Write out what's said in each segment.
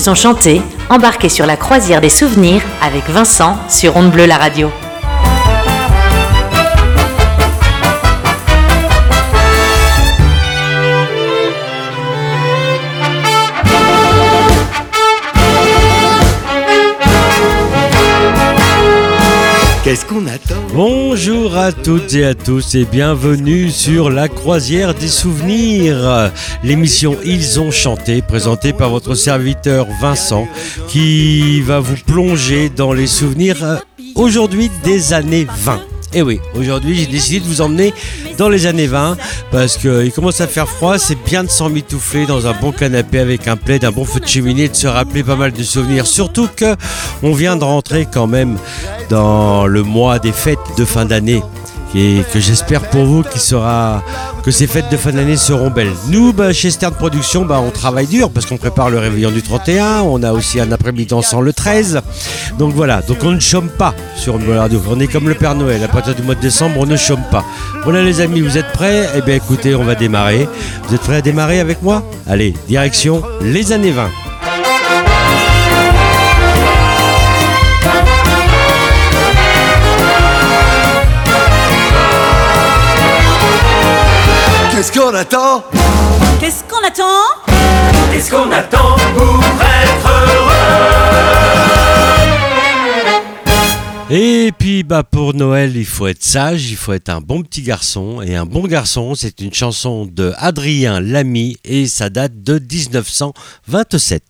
ils ont chanté, embarquez sur la croisière des souvenirs avec Vincent sur Onde Bleue la radio. Qu'est-ce qu'on attend Bonjour à toutes et à tous et bienvenue sur la croisière des souvenirs. L'émission Ils ont chanté, présentée par votre serviteur Vincent, qui va vous plonger dans les souvenirs euh, aujourd'hui des années 20. Et oui, aujourd'hui j'ai décidé de vous emmener dans les années 20 parce qu'il commence à faire froid, c'est bien de s'emmitoufler dans un bon canapé avec un plaid, un bon feu de cheminée, de se rappeler pas mal de souvenirs. Surtout que on vient de rentrer quand même dans le mois des fêtes de fin d'année et que j'espère pour vous qu'il sera que ces fêtes de fin d'année seront belles. Nous, bah, chez Stern Productions, bah, on travaille dur parce qu'on prépare le réveillon du 31, on a aussi un après-midi sans le 13. Donc voilà, donc on ne chôme pas sur une radio. On est comme le Père Noël, à partir du mois de décembre, on ne chôme pas. Voilà les amis, vous êtes prêts? Eh bien écoutez, on va démarrer. Vous êtes prêts à démarrer avec moi? Allez, direction les années 20. Qu'est-ce qu'on attend Qu'est-ce qu'on attend Qu'est-ce qu'on attend pour être heureux? Et puis bah pour Noël, il faut être sage, il faut être un bon petit garçon. Et un bon garçon, c'est une chanson de Adrien Lamy et ça date de 1927.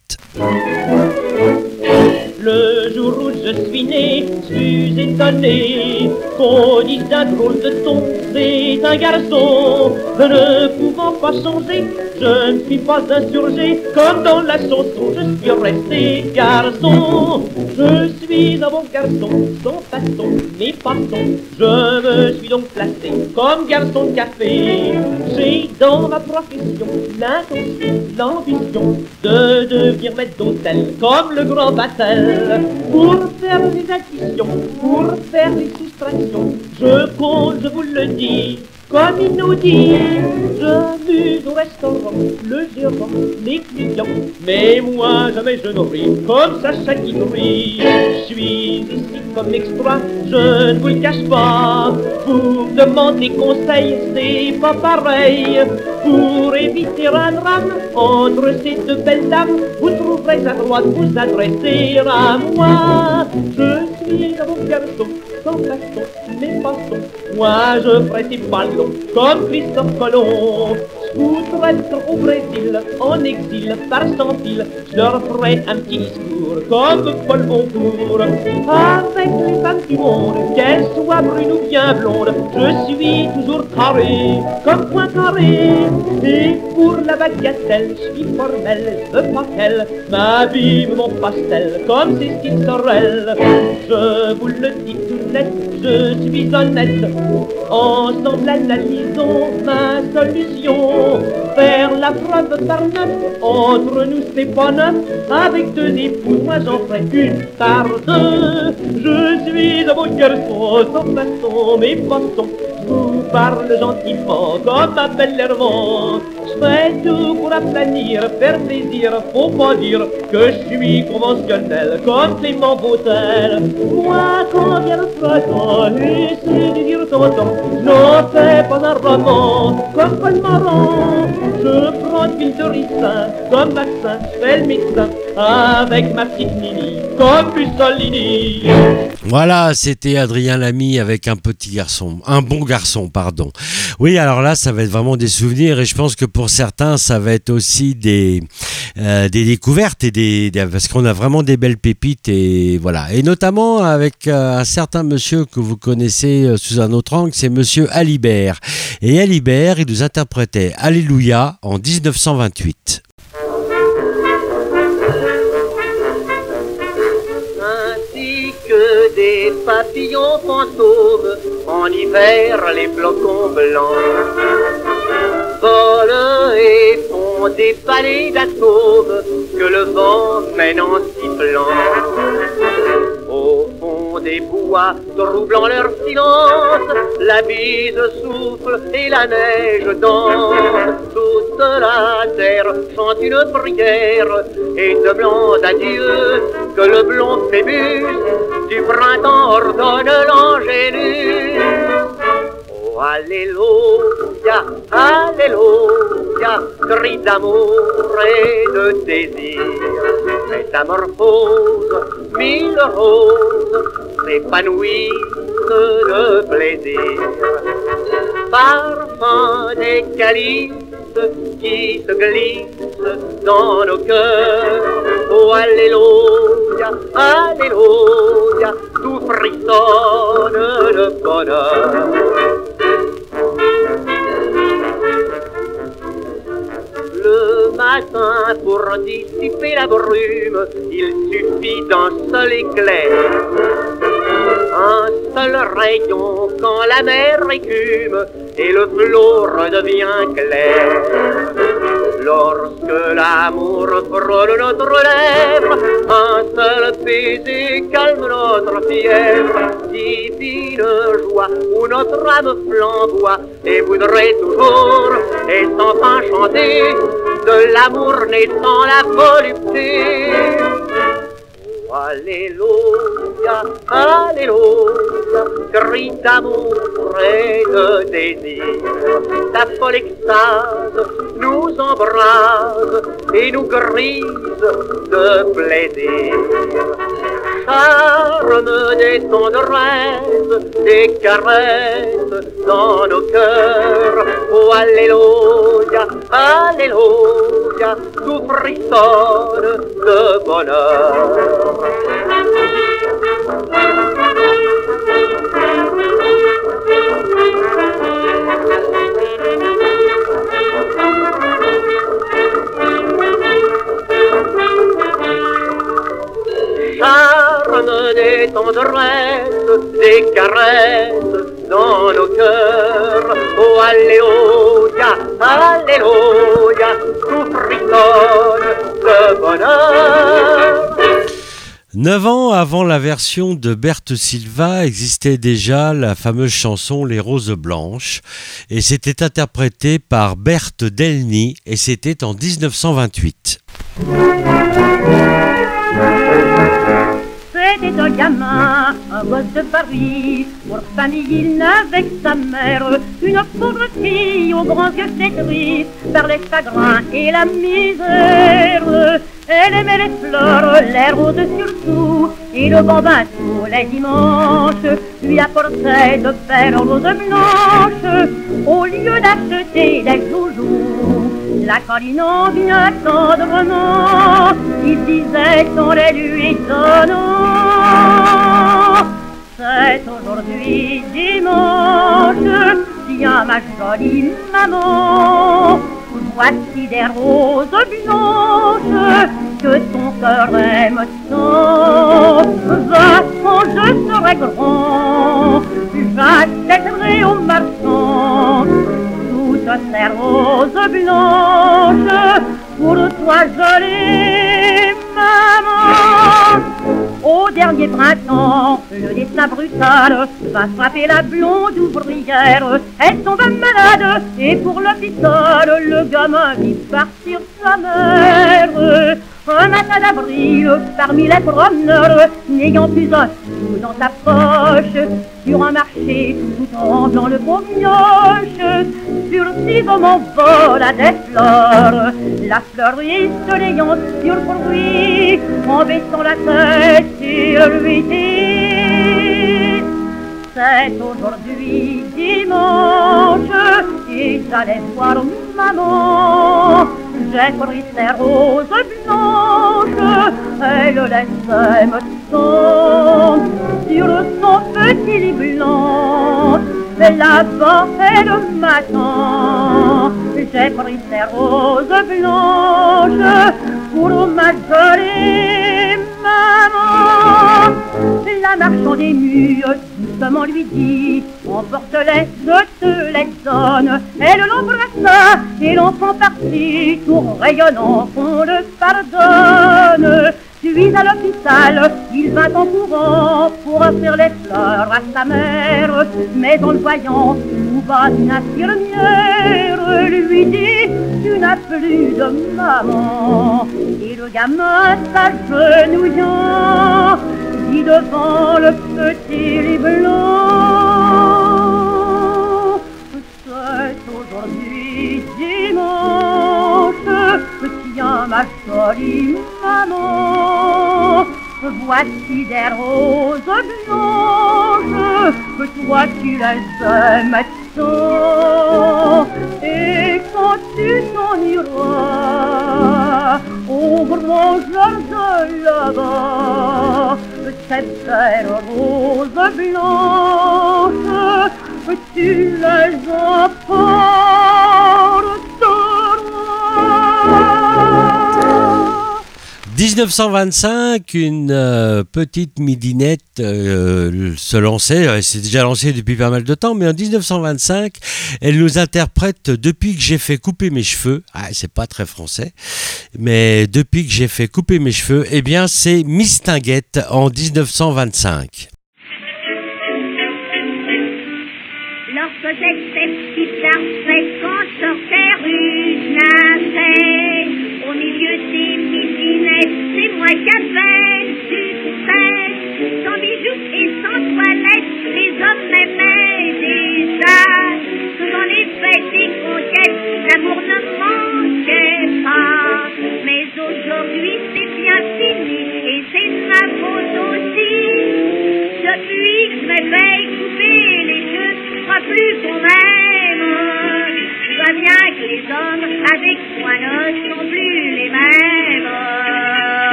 Le jour où je suis né, je suis étonné qu'on dise d'un drôle de ton, c'est un garçon. Ne pouvant pas changer, je ne suis pas insurgé, comme dans la chanson, je suis resté garçon. Je suis un bon garçon, sans façon, mais passons, je me suis donc placé comme garçon de café. J'ai dans ma profession l'intention, l'ambition de devenir maître d'hôtel, comme le grand Battel. Pour faire les additions, pour faire les soustractions, je compte, je vous le dis, comme il nous dit, j'amuse au restaurant, le gérant, les clients, mais moi jamais je n'oublie, comme qui brille. Je suis ici comme extra, je ne vous le cache pas, vous me demandez conseil, c'est pas pareil. Pour éviter un drame entre ces deux belles dames, vous trouverez à droite vous adresser à moi. Je suis un bon garçon, sans façon, mais. Moi je ferai des ballons comme Christophe Colomb. Être au Brésil, en exil, par sans. Je leur ferai un petit discours comme Paul Boncourt. Avec les femmes du monde, qu'elles soient brunes ou bien blondes, je suis toujours carré, comme point carré. Et pour la bagatelle, je suis formelle, je veux pas qu'elle m'abîme mon pastel, comme Cécile Sorel. Je vous le dis tout je suis honnête. Ensemble analysons ma solution. Faire la preuve par neuf, entre nous c'est pas neuf. Avec deux épouses, moi j'en ferai une par deux. Je suis un beau garçon, sans façon, mais passons. Je vous parle gentiment, comme Hermande. Je fais tout pour aplanir, faire plaisir, faut pas dire que je suis conventionnel, comme Clément Bautel. Moi, quand vient le printemps, essaie de dire ton temps, n'en fais pas un roman, comme Paul Marant. Je prends une pile de ricin, comme vaccin, je fais le médecin, avec ma petite Nini, comme Mussolini. Voilà, c'était Adrien Lamy avec un petit garçon, un bon garçon, pardon. Oui, alors là, ça va être vraiment des souvenirs et je pense que pour certains, ça va être aussi des, euh, découvertes et des, parce qu'on a vraiment des belles pépites et voilà. Et notamment avec euh, un certain monsieur que vous connaissez euh, sous un autre angle, c'est monsieur Alibert. Et Alibert, il nous interprétait Alléluia en 1928. ainsi que des papillons fantômes, en hiver les flocons blancs volent et font des palais d'atomes que le vent mène en sifflant. Au fond des bois, troublant leur silence, la bise souffle et la neige danse. Tout de la terre chante une prière et de blanc adieu que le blond phébus du printemps ordonne l'angélus. Alléluia, Alléluia, cri d'amour et de désir. Métamorphose, mille roses s'épanouissent de plaisir. Parfum des calices qui se glissent dans nos cœurs. Oh, Alléluia, Alléluia, tout frissonne de bonheur. Le matin, pour dissiper la brume, il suffit d'un seul éclair. Un seul rayon quand la mer écume et le flot redevient clair. Lorsque l'amour frôle notre lèvre, un seul baiser calme notre fièvre, divine joie où notre âme flamboie et voudrait toujours et sans fin chanter de l'amour naissant la volupté. Alléluia, Alléluia, cri d'amour et de désir. Ta folle extase nous embrase et nous grise de plaisir. Charme des tendresses, des caresses dans nos cœurs. Oh, Alléluia, Alléluia, tout frissonne de bonheur. Des caresses dans nos cœurs. Oh, Alléluia, Alléluia, tout frissonne de bonheur. Neuf ans avant la version de Berthe Silva existait déjà la fameuse chanson Les Roses Blanches et c'était interprété par Berthe Delny et c'était en 1928. Un gamin, gosse de Paris. Pour famille, il que sa mère. Une pauvre fille aux grands yeux flétris par les chagrins et la misère. Elle aimait les fleurs, les roses surtout, et le bambin tous les dimanches lui apportait de belles roses blanches au lieu d'acheter des joujoux. La colline en vient tendrement, il disait lait lui étonnant. C'est aujourd'hui dimanche, tiens ma jolie maman, voici des roses blanches que ton cœur aime tant. Va quand je serai grand, j'achèterai au marchand roses blanches pour toi jolie maman. Au dernier printemps, le destin brutal va frapper la blonde ouvrière. Elle tombe malade et pour l'hôpital, le gamin vit partir Un matin d'avril, parmi les promeneurs, n'ayant plus un sou dans sa poche, sur un marché, tout tremblant le beau mioche, furtivement vola des fleurs. La fleuriste l'ayant surpris, en baissant la tête, il lui dit C'est aujourd'hui dimanche, et j'allais voir maman. J'ai pris ses roses blanches, elle les aime tant. Sur son petit lit blanc, là-bas elle m'attend. J'ai pris ses roses blanches pour ma jolie maman. La marchande émue doucement lui dit Emporte-les, je te les donne. Elle l'embrassa et l'enfant partit, tout rayonnant, qu'on le pardonne. Puis à l'hôpital, il vint en courant pour offrir les fleurs à sa mère. Mais en le voyant tout bas, une infirmière lui dit Tu n'as plus de maman. Et le gamin s'agenouillant dit devant le petit lit blanc C'est aujourd'hui dimanche, tiens ma jolie maman. Voici des roses blanches que toi tu les aimes tant. Et quand tu t'en iras au grand jardin là-bas, ces belles roses blanches, tu les emporteras. 1925, une euh, petite midinette euh, se lançait, elle s'est déjà lancée depuis pas mal de temps, mais en 1925, elle nous interprète depuis que j'ai fait couper mes cheveux, ah, c'est pas très français, mais depuis que j'ai fait couper mes cheveux, eh bien c'est Mistinguette en 1925. Lorsque c'est moi qui avais succès. Sans bijoux et sans toilette, les hommes m'aimaient déjà. Dans les fêtes et conquêtes, l'amour ne manquait pas. Mais aujourd'hui c'est bien fini et c'est ma faute aussi. Depuis que je me fais couper les cheveux, je crois plus qu'on m'aime. Je vois bien que les hommes avec moi ne sont plus les mêmes.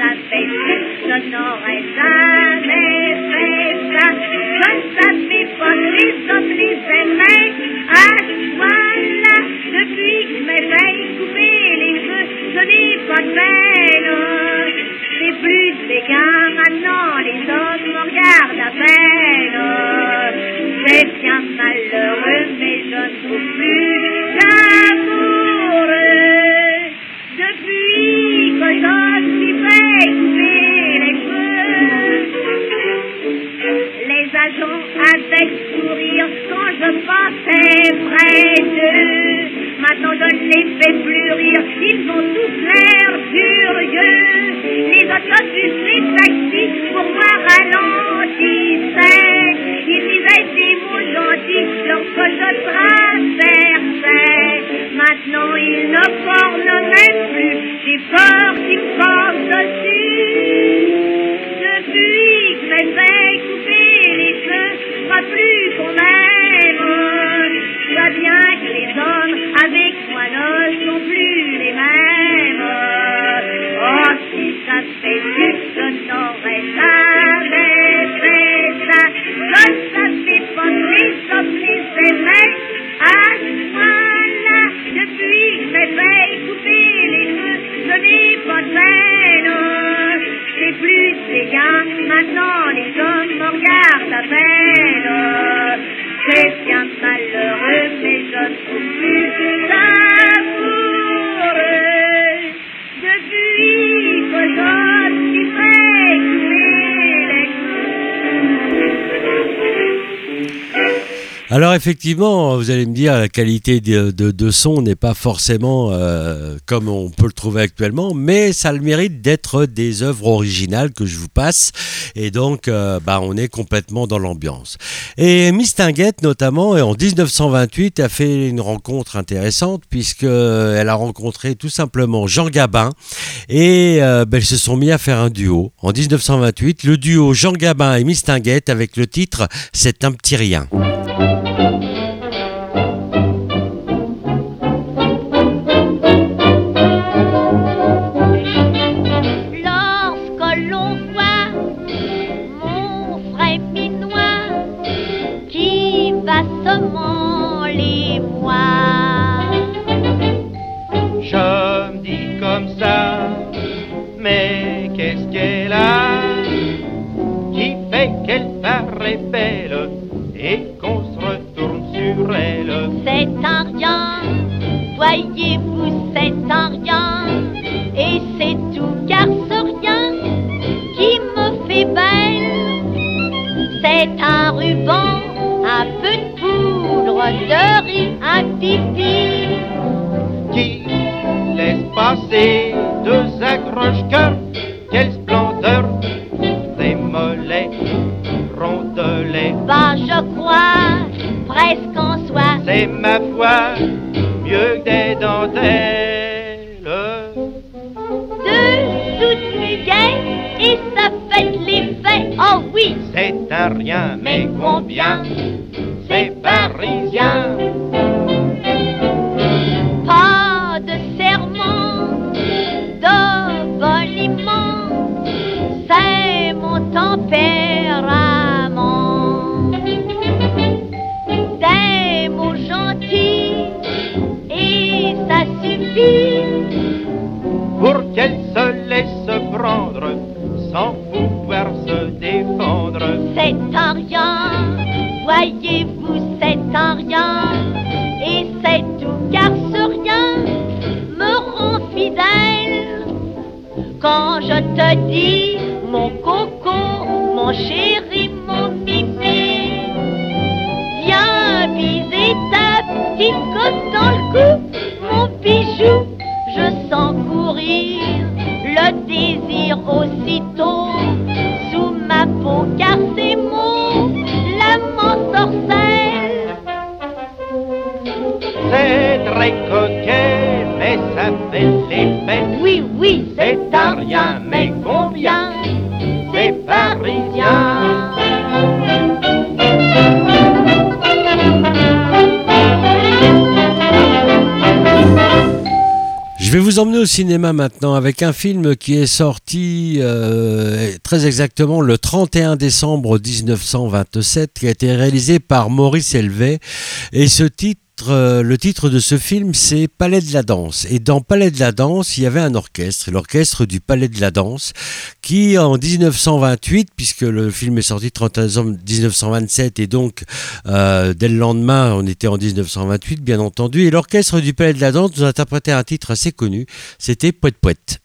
Je jamais fait ça. Je depuis que je me fais couper les cheveux, je pas plus maintenant, les hommes me à peine. C'est bien malheureux, mais je ne trouve plus d'amour. Depuis que je couper les cheveux, les agents avec sourire quand je passais près d'eux. Maintenant je ne les fais plus rire, ils ont tous l'air furieux. Les autobus, les taxis, pour moi ralentissaient. Ils disaient des mots gentils lorsque je traversais. Maintenant ils ne bornent même plus, j'ai peur qu'ils me passent dessus. Depuis que je couper les cheveux, pas plus qu'on m'aime. Je bien malheureux, mais je Alors effectivement, vous allez me dire, la qualité de, son n'est pas forcément euh, comme on peut le trouver actuellement, mais ça a le mérite d'être des œuvres originales que je vous passe, et donc euh, bah, on est complètement dans l'ambiance. Et Miss Tinguette, notamment, en 1928, a fait une rencontre intéressante, puisqu'elle a rencontré tout simplement Jean Gabin, et euh, ben, ils se sont mis à faire un duo. En 1928, le duo Jean Gabin et Miss Tinguette, avec le titre C'est un petit rien. Au cinéma maintenant avec un film qui est sorti euh, très exactement le 31 décembre 1927, qui a été réalisé par Maurice Helvet. Et ce titre, euh, le titre de ce film, c'est Palais de la Danse. Et dans Palais de la Danse, il y avait un orchestre, l'orchestre du Palais de la Danse, qui en 1928, puisque le film est sorti le 31 décembre 1927, et donc euh, dès le lendemain, on était en 1928, bien entendu, et l'orchestre du Palais de la Danse nous interprétait un titre assez connu, c'était Poète Poète.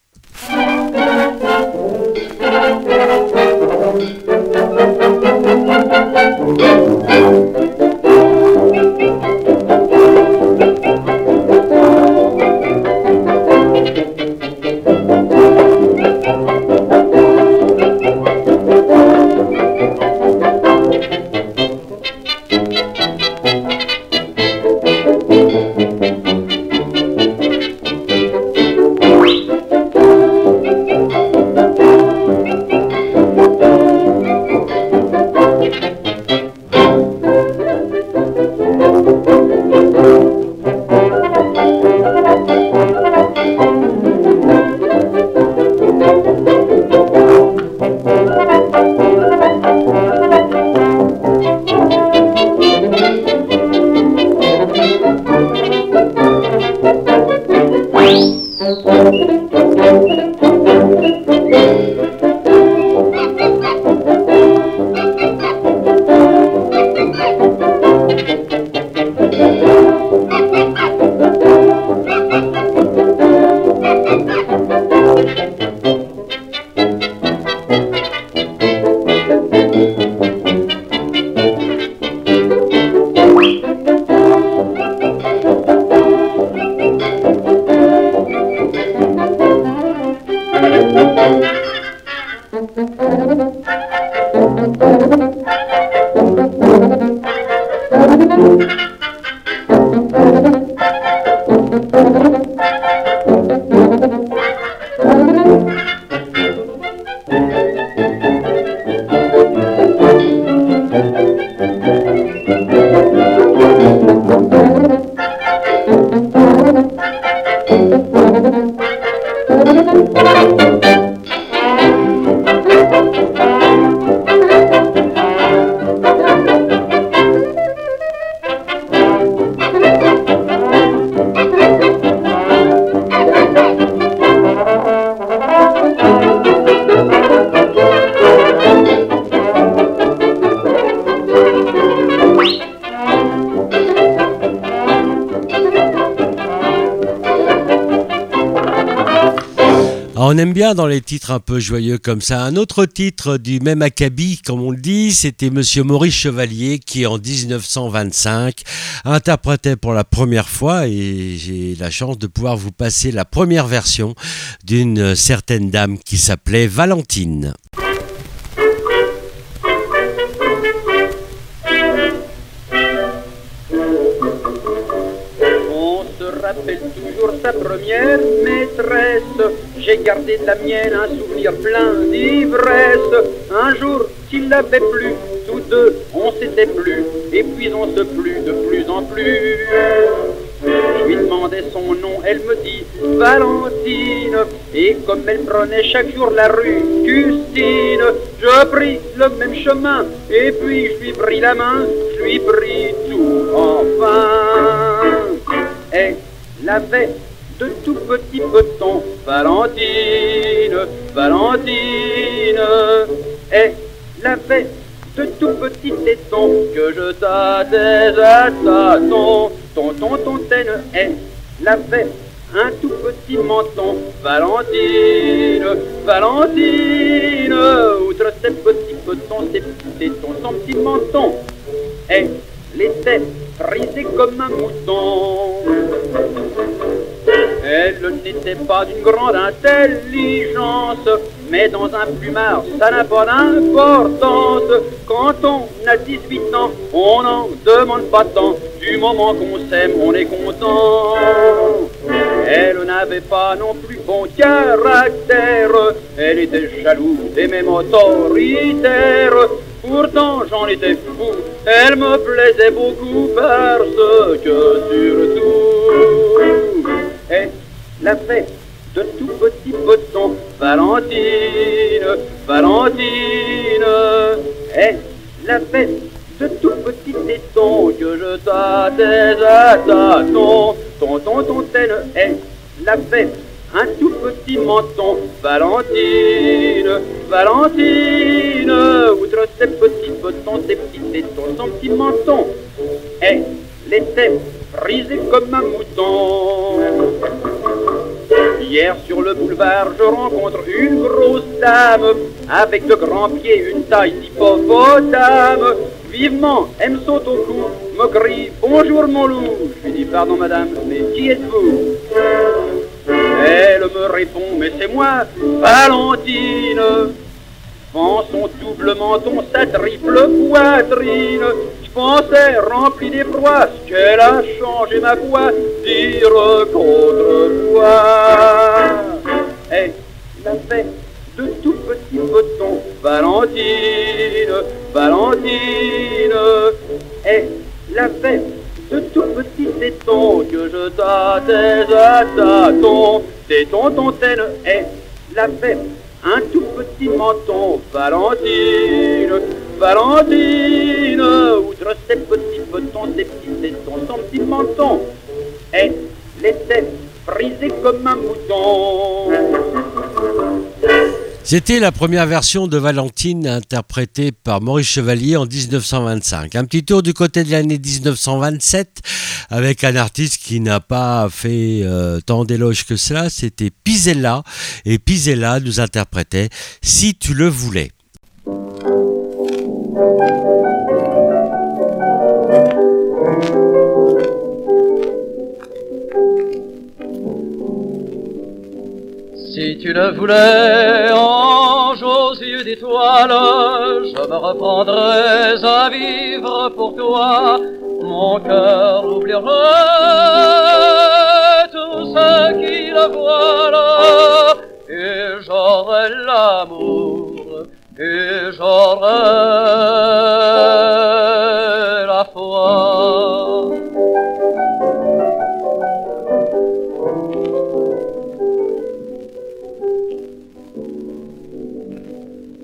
On aime bien dans les titres un peu joyeux comme ça. Un autre titre du même acabit, comme on le dit, c'était Monsieur Maurice Chevalier qui en 1925 interprétait pour la première fois, et j'ai la chance de pouvoir vous passer la première version d'une certaine dame qui s'appelait Valentine. Gardé de la mienne un souvenir plein d'ivresse. Un jour, s'il l'avait plu, tous deux, on s'était plus, et puis on se plut de plus en plus. Je lui demandais son nom, elle me dit Valentine. Et comme elle prenait chaque jour la rue Custine, je pris le même chemin, et puis je lui pris la main, je lui pris tout enfin. Et l'avait de tout petit peton, Valentine, Valentine, et l'avait de tout petit téton que je tâtais à tâton, tonton, tontaine, et l'avait un tout petit menton, Valentine, Valentine, outre ses petits petons, ses petits tétons, son petit menton, et l'était frisé comme un mouton. Elle n'était pas d'une grande intelligence, mais dans un plumard, ça n'a pas d'importance. Quand on a 18 ans, on n'en demande pas tant. Du moment qu'on s'aime, on est content. Elle n'avait pas non plus bon caractère, elle était jalouse et même autoritaire. Pourtant j'en étais fou, elle me plaisait beaucoup parce que surtout, elle la fait de tout petit poton, Valentine, Valentine, elle la fait de tout petit téton. Que je tâtais à tâton, tonton, tontaine, elle la fait un tout petit menton, Valentine, Valentine, outre ses petits bottons, ses petits tétons, son petit menton, elle était frisée comme un mouton. Hier sur le boulevard, je rencontre une grosse dame avec de grands pieds, une taille d'hippopotame. Vivement, elle me saute au cou, me crie Bonjour mon loup. Je lui dis Pardon madame, mais qui êtes-vous? Elle me répond Mais c'est moi, Valentine. Vend son double menton, sa triple poitrine. Pensais rempli d'effroi qu'elle a changé ma voix, dire qu'autrefois. Elle l'a fait de tout petit bouton, Valentine, Valentine. Elle l'a fait de tout petit téton que je tâtais à tâton, téton, tontaine, elle l'a fait un tout petit menton, Valentine, Valentine, outre ses petits petits son petit menton, elle comme un mouton. C'était la première version de Valentine interprétée par Maurice Chevalier en 1925. Un petit tour du côté de l'année 1927 avec un artiste qui n'a pas fait euh, tant d'éloges que cela, c'était Pisella et Pisella nous interprétait Si tu le voulais. Si tu le voulais, ange aux yeux d'étoiles, je me reprendrais à vivre pour toi. Mon cœur oublierait tout ce qui le voile, et j'aurais l'amour, et j'aurais la foi.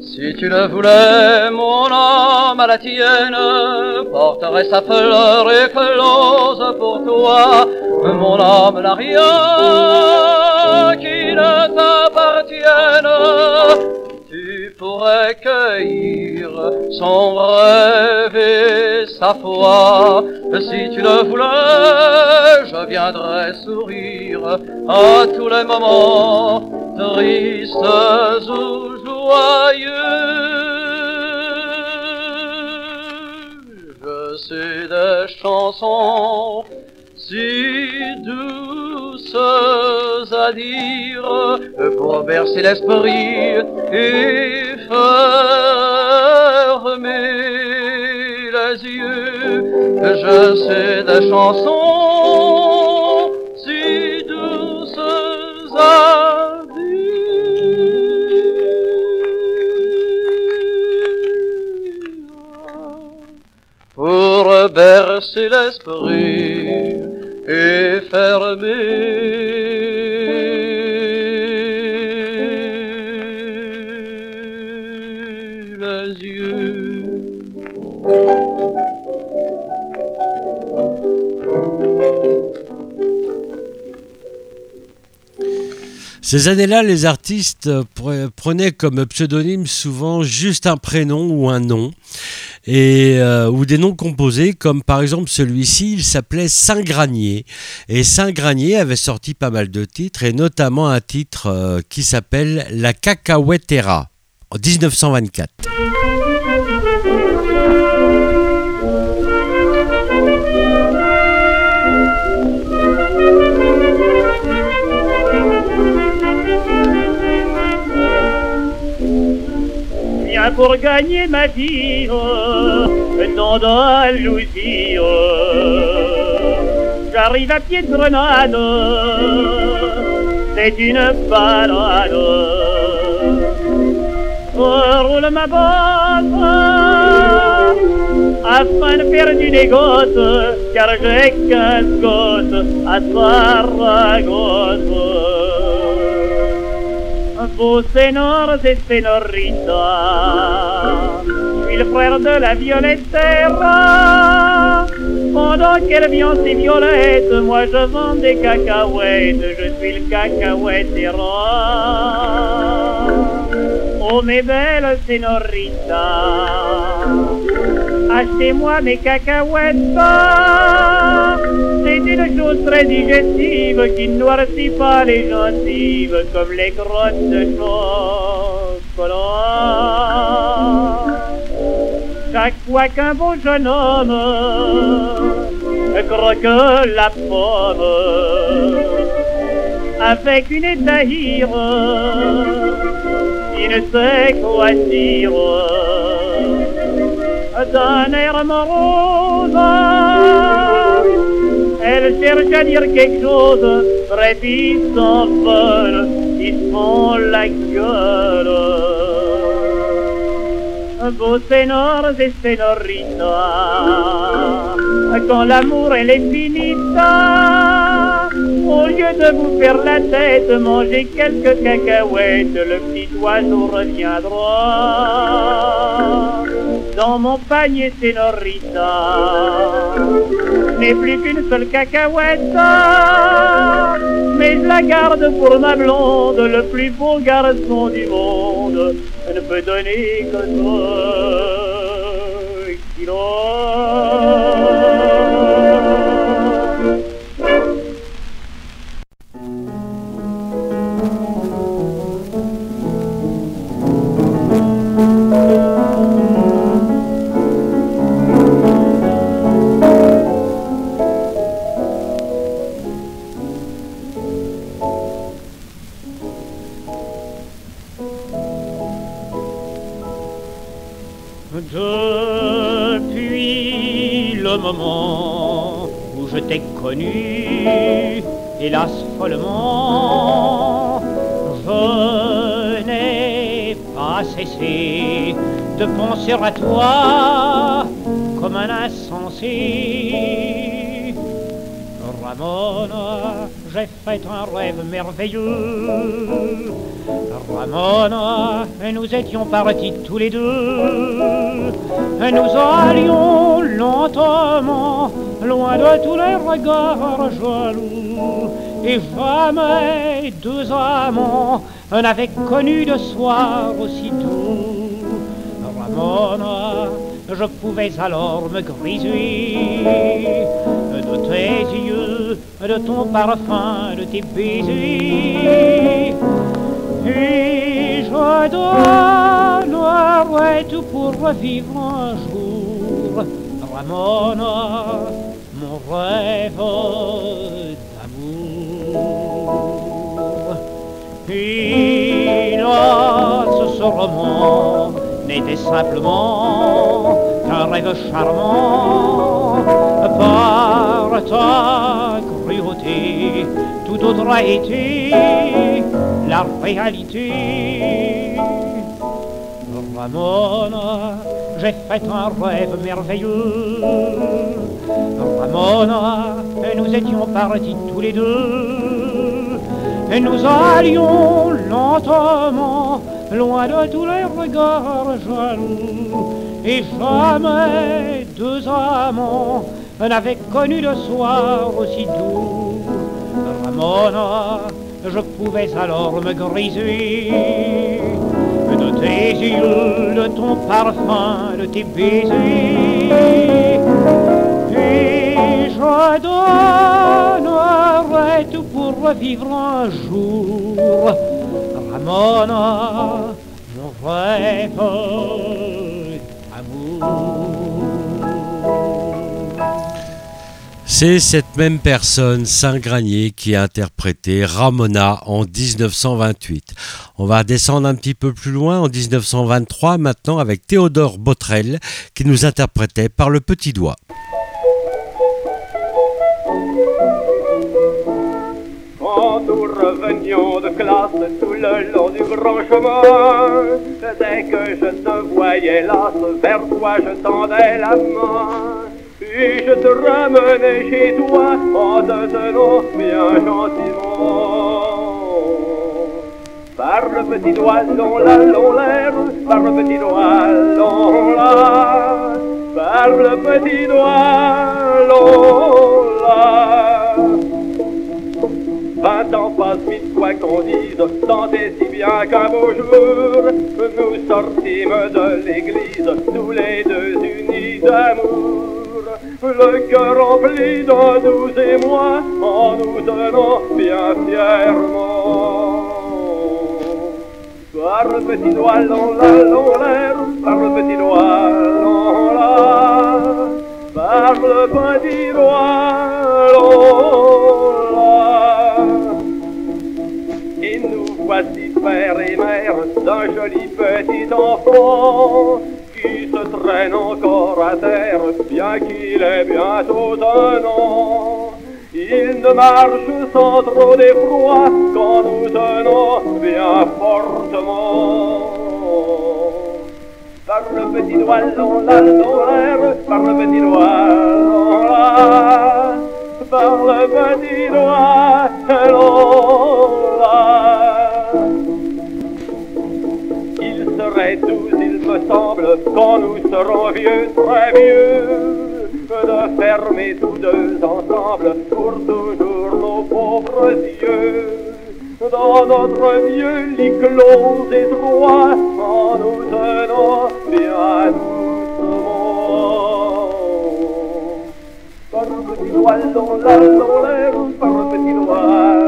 Si tu le voulais, mon âme à la tienne porterait sa fleur éclose pour toi. Mon âme n'a rien qui ne t'appartienne. Tu pourrais cueillir son rêve et sa foi. Si tu le voulais, je viendrais sourire à tous les moments tristes ou joyeux. Je sais des chansons si douces à dire pour bercer l'esprit et fermer les yeux. Je sais des chansons si douces à dire pour bercer l'esprit et fermer Ces années-là, les artistes pre- prenaient comme pseudonyme souvent juste un prénom ou un nom, euh, ou des noms composés, comme par exemple celui-ci, il s'appelait Saint-Granier. Et Saint-Granier avait sorti pas mal de titres, et notamment un titre euh, qui s'appelle La Cacahuetera, en 1924. Pour gagner ma vie euh, dans l'Andalousie. euh. J'arrive à pied de Grenade, c'est une balade. Roule ma botte afin de faire du négoce, car j'ai quinze gosses à Saragosse. Vos sénors et sénoritas, je suis le frère de la Violettera. Pendant qu'elle vient ses violettes, moi je vends des cacahuètes, je suis le cacahuètera. Oh mes belles sénoritas, achetez-moi mes cacahuètes. C'est une chose très digestive qui ne noircit pas les gencives comme les grottes de chocolat. Chaque fois qu'un beau jeune homme croque la pomme avec une étahire, il ne sait quoi dire d'un morose. Elle cherche à dire quelque chose, bref, s'en veulent, ils font la gueule. Vos sénors et sénoritas, quand l'amour elle est finita, au lieu de vous faire la tête, mangez quelques cacahuètes, le petit oiseau reviendra. Dans mon panier sénorita, n'est plus qu'une seule cacahuète, mais je la garde pour ma blonde, le plus beau garçon du monde, ne peut donner que deux Depuis le moment où je t'ai connu, hélas follement, je n'ai pas cessé de penser à toi comme un insensé. Ramona, j'ai fait un rêve merveilleux. Ramona, nous étions partis tous les deux. Nous allions lentement, loin de tous les regards jaloux. Et jamais deux amants n'avaient connu de soir aussi doux. Ramona, je pouvais alors me griser de tes yeux, de ton parfum, de tes baisers. Et je donnerai tout pour revivre un jour, Ramona, mon rêve d'amour. Hélas, ce roman n'était simplement qu'un rêve charmant ta cruauté. Tout autre a été la réalité. Ramona, j'ai fait un rêve merveilleux. Ramona, nous étions partis tous les deux. Et nous allions lentement, loin de tous les regards jaloux. Et jamais deux amants n'avaient connu de soir aussi doux. Ramona, je pouvais alors me griser de tes yeux, de ton parfum, de tes baisers. Et je donnerai tout pour revivre un jour, Ramona, mon rêve C'est cette même personne, Saint-Granier, qui a interprété Ramona en 1928. On va descendre un petit peu plus loin en 1923 maintenant avec Théodore Botrel qui nous interprétait par le petit doigt. Quand nous revenions de classe tout le long du dès que je te voyais là, vers toi je tendais la main. Puis je te ramenais chez toi en te tenant bien gentiment. Par le petit doigt, long la, l'air, par le petit doigt, long la, par le petit doigt, long la. Vingt ans passent vite, quoi qu'on dise, tant et si bien qu'un beau jour, nous sortîmes de l'église, tous les deux unis d'amour. Le cœur rempli de nous et moi, en nous tenant bien fièrement. Par le petit doigt, long la, long l'air, par le petit doigt, long la, par le petit doigt, long la. Et nous voici père et mère d'un joli petit enfant qui se traîne encore à terre, bien qu'il ait bientôt un an. Il ne marche sans trop d'effroi quand nous tenons bien fortement. Par le petit doigt, long la, long l'air, par le petit doigt, long la, par le petit doigt, long quand nous serons vieux, très vieux, de fermer tous deux ensemble pour toujours nos pauvres yeux. Dans notre vieux lit clos étroit, en nous tenant bien doucement. Par le petit doigt, long la, long l'air, par le petit doigt,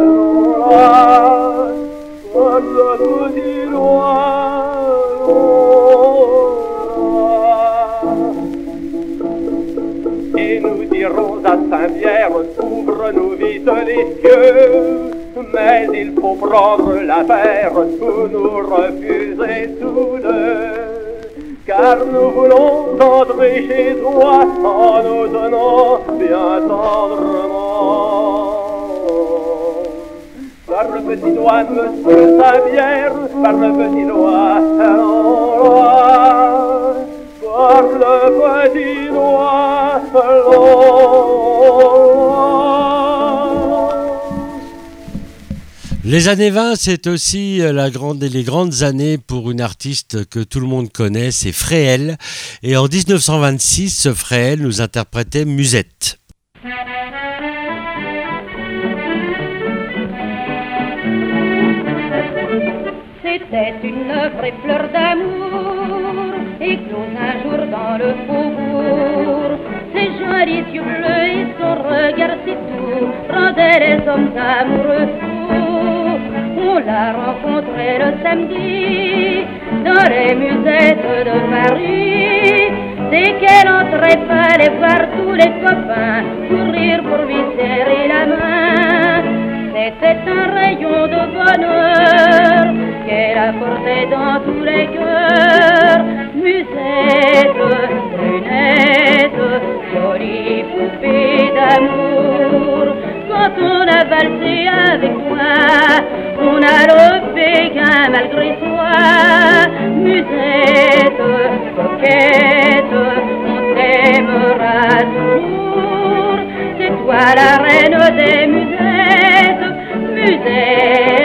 long la, par le petit doigt, dirons à Saint-Pierre, ouvre-nous vite les yeux. Mais il faut prendre l'affaire ou nous refuser tous deux. Car nous voulons entrer chez toi en nous tenant bien tendrement. Par le petit doigt, monsieur Saint-Pierre, par le petit doigt, allons par le petit doigt, Les années 20, c'est aussi euh, la grande, les grandes années pour une artiste que tout le monde connaît, c'est Fréhel. Et en 1926, ce Fréhel nous interprétait Musette. C'était Ses jolis yeux bleus et son regard si doux rendaient les hommes amoureux fous. On l'a rencontrée le samedi dans les musettes de Paris. Dès qu'elle entrait, fallait voir tous les copains courir pour lui serrer la main. C'était un rayon de bonheur qu'elle apportait dans tous les cœurs. Musette, brunette, jolie poupée d'amour. Quand on a valsé avec toi, on a le Pékin malgré toi. Musette, coquette, on t'aimera toujours. C'est toi la reine des musettes, musette.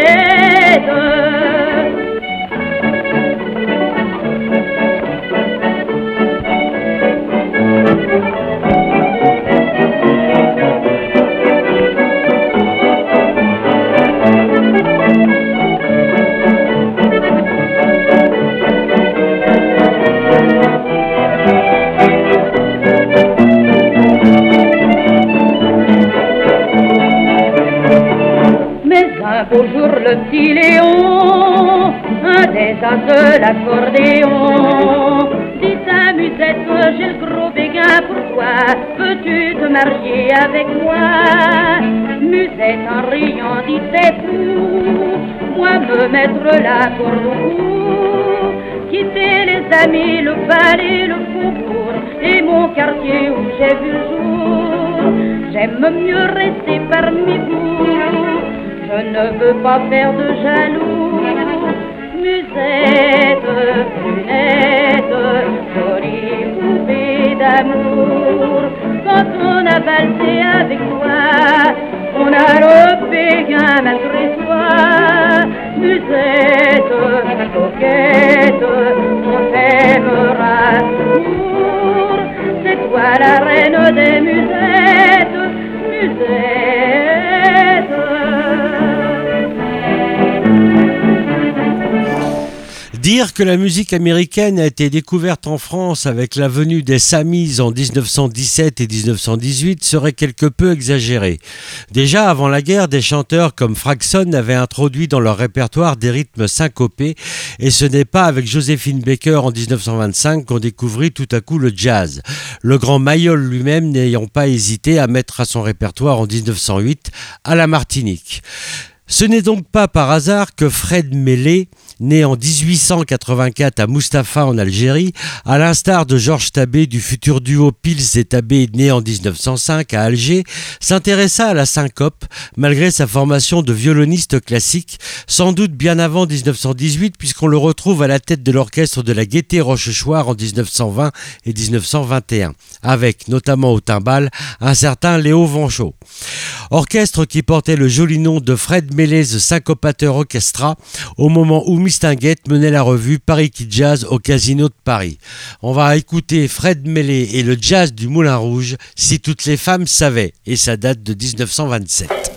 Beau jour, le petit Léon, un des as de l'accordéon, dit à Musette, j'ai le gros béguin pour toi, peux-tu te marier avec moi? Musette en riant dit c'est fou, moi me mettre la corde au cou, quitter les amis, le palais, le faubourg, et mon quartier où j'ai vu le jour, j'aime mieux rester parmi vous. Je ne veux pas faire de jaloux. Musette, brunette, jolie poupée d'amour. Quand on a valsé avec toi, on a le Pékin malgré toi. Musette, coquette, on t'aimera toujours. C'est toi la reine des musettes, Dire que la musique américaine a été découverte en France avec la venue des Samis en 1917 et 1918 serait quelque peu exagéré. Déjà avant la guerre, des chanteurs comme Fragson avaient introduit dans leur répertoire des rythmes syncopés et ce n'est pas avec Joséphine Baker en 1925 qu'on découvrit tout à coup le jazz. Le grand Mayol lui-même n'ayant pas hésité à mettre à son répertoire en 1908 à la Martinique. Ce n'est donc pas par hasard que Fred Mellé, né en 1884 à Mustapha en Algérie, à l'instar de Georges Tabé du futur duo Pils et Tabé né en 1905 à Alger, s'intéressa à la syncope malgré sa formation de violoniste classique, sans doute bien avant 1918 puisqu'on le retrouve à la tête de l'orchestre de la Gaîté Rochechouart en 1920 et 1921, avec notamment au timbal un certain Léo Vanchot. Orchestre qui portait le joli nom de Fred The Syncopateur Orchestra au moment où Mistinguette menait la revue Paris qui Jazz au Casino de Paris. On va écouter Fred Mellé et le jazz du Moulin Rouge si toutes les femmes savaient et ça date de 1927.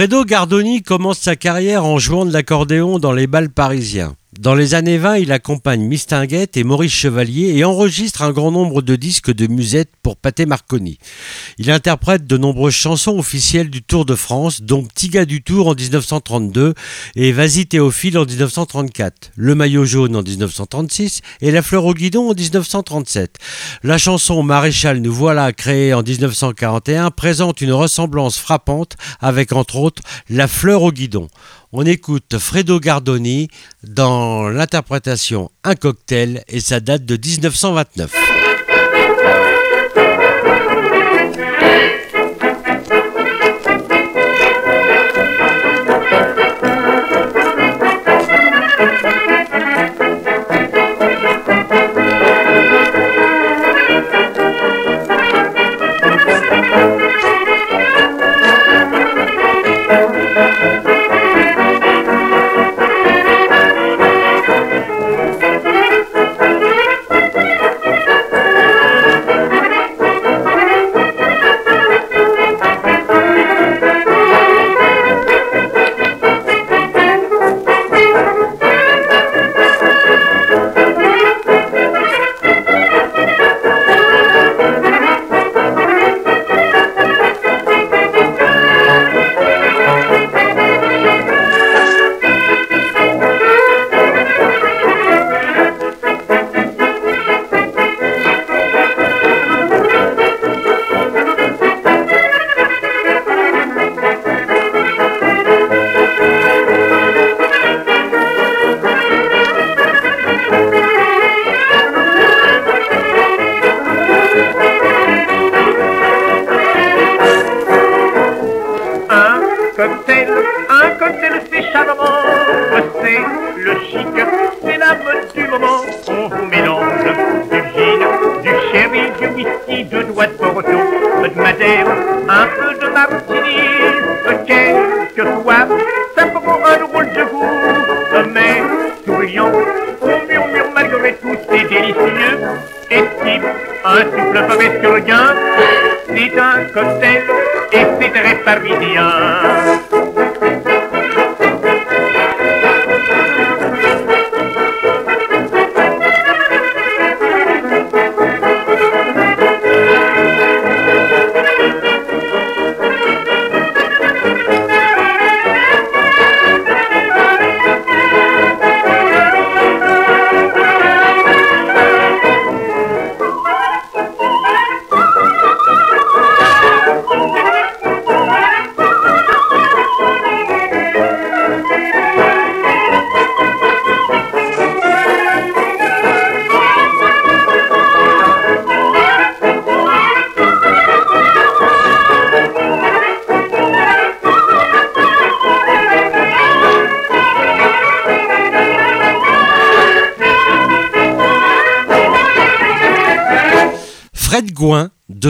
Fredo Gardoni commence sa carrière en jouant de l'accordéon dans les bals parisiens. Dans les années 20, il accompagne Mistinguette et Maurice Chevalier et enregistre un grand nombre de disques de musette pour Pathé Marconi. Il interprète de nombreuses chansons officielles du Tour de France, dont Petit gars du Tour en 1932 et Vas-y Théophile en 1934, Le maillot jaune en 1936 et La fleur au guidon en 1937. La chanson Maréchal nous voilà créée en 1941 présente une ressemblance frappante avec entre autres La fleur au guidon. On écoute Fredo Gardoni dans l'interprétation Un cocktail et ça date de 1929.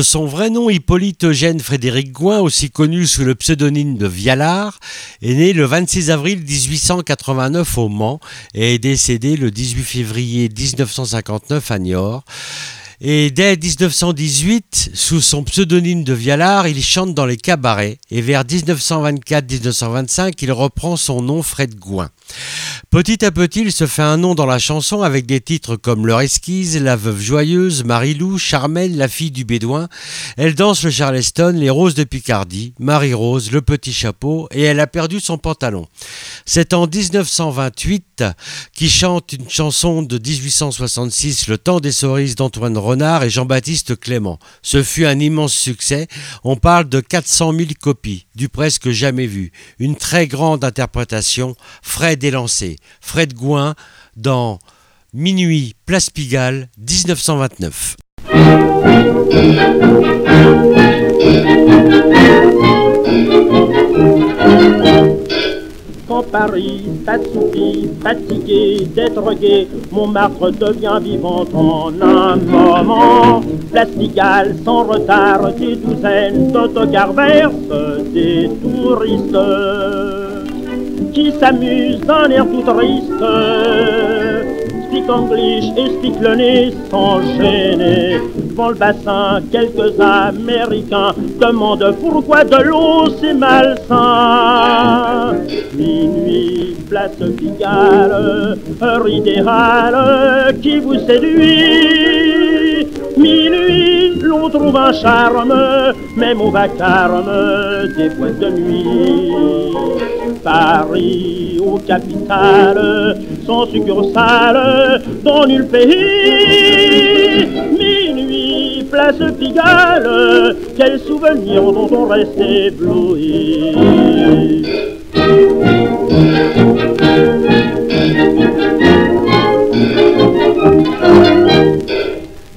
De son vrai nom Hippolyte Eugène Frédéric Gouin, aussi connu sous le pseudonyme de Vialard, est né le 26 avril 1889 au Mans et est décédé le 18 février 1959 à Niort. Et dès 1918, sous son pseudonyme de Vialard, il chante dans les cabarets. Et vers 1924-1925, il reprend son nom Fred Gouin. Petit à petit, il se fait un nom dans la chanson avec des titres comme Leur esquisse, La veuve joyeuse, Marie-Lou, Charmel, La fille du bédouin. Elle danse le Charleston, Les roses de Picardie, Marie-Rose, Le petit chapeau et Elle a perdu son pantalon. C'est en 1928 qu'il chante une chanson de 1866, Le temps des cerises d'Antoine Renard et Jean-Baptiste Clément. Ce fut un immense succès. On parle de 400 000 copies, du presque jamais vu. Une très grande interprétation. Fred est lancé. Fred Gouin dans Minuit, Place Pigalle, 1929. Quand Paris s'assoupit, fatigué d'être gai, Montmartre devient vivant en un moment. Place Pigalle, sans retard, des douzaines d'autocars versent des touristes qui s'amusent d'un air tout triste. Speak English et nez sans gêner. Devant le bassin, quelques Américains demandent pourquoi de l'eau c'est malsain. Minuit, place Pigalle, heure idéale qui vous séduit. Minuit, l'on trouve un charme, même au vacarme des boîtes de nuit. Paris aux capitales, sans succursale, dans nul pays. Minuit, place Pigalle, quel souvenir dont on reste ébloui.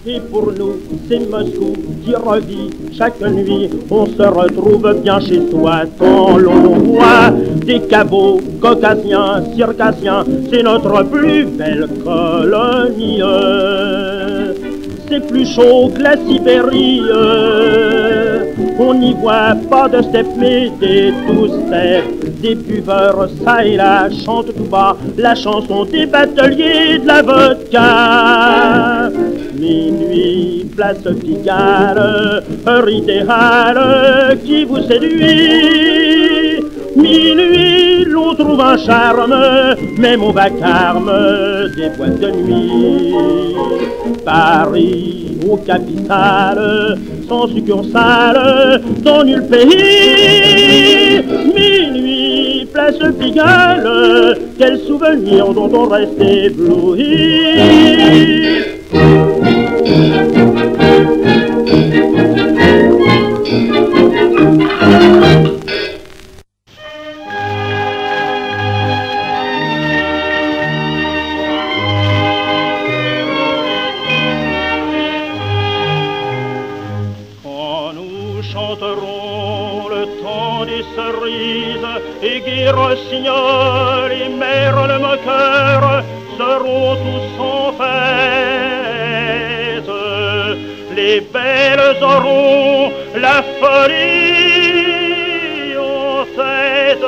Et pour nous, c'est Moscou qui revit chaque nuit. On se retrouve bien chez toi quand l'on voit des caveaux caucasiens, circassiens. C'est notre plus belle colonie. C'est plus chaud que la Sibérie. On n'y voit pas de steppe, mais des two-steps. Des buveurs, ça et là, chantent tout bas la chanson des bateliers de la vodka. Minuit, place Pigalle, heure idéale qui vous séduit. Minuit, l'on trouve un charme, même au vacarme des boîtes de nuit. Paris, aux capitales, sans succursale, dans nul pays. Minuit, place Pigalle, quel souvenir dont on reste ébloui. La folie en tête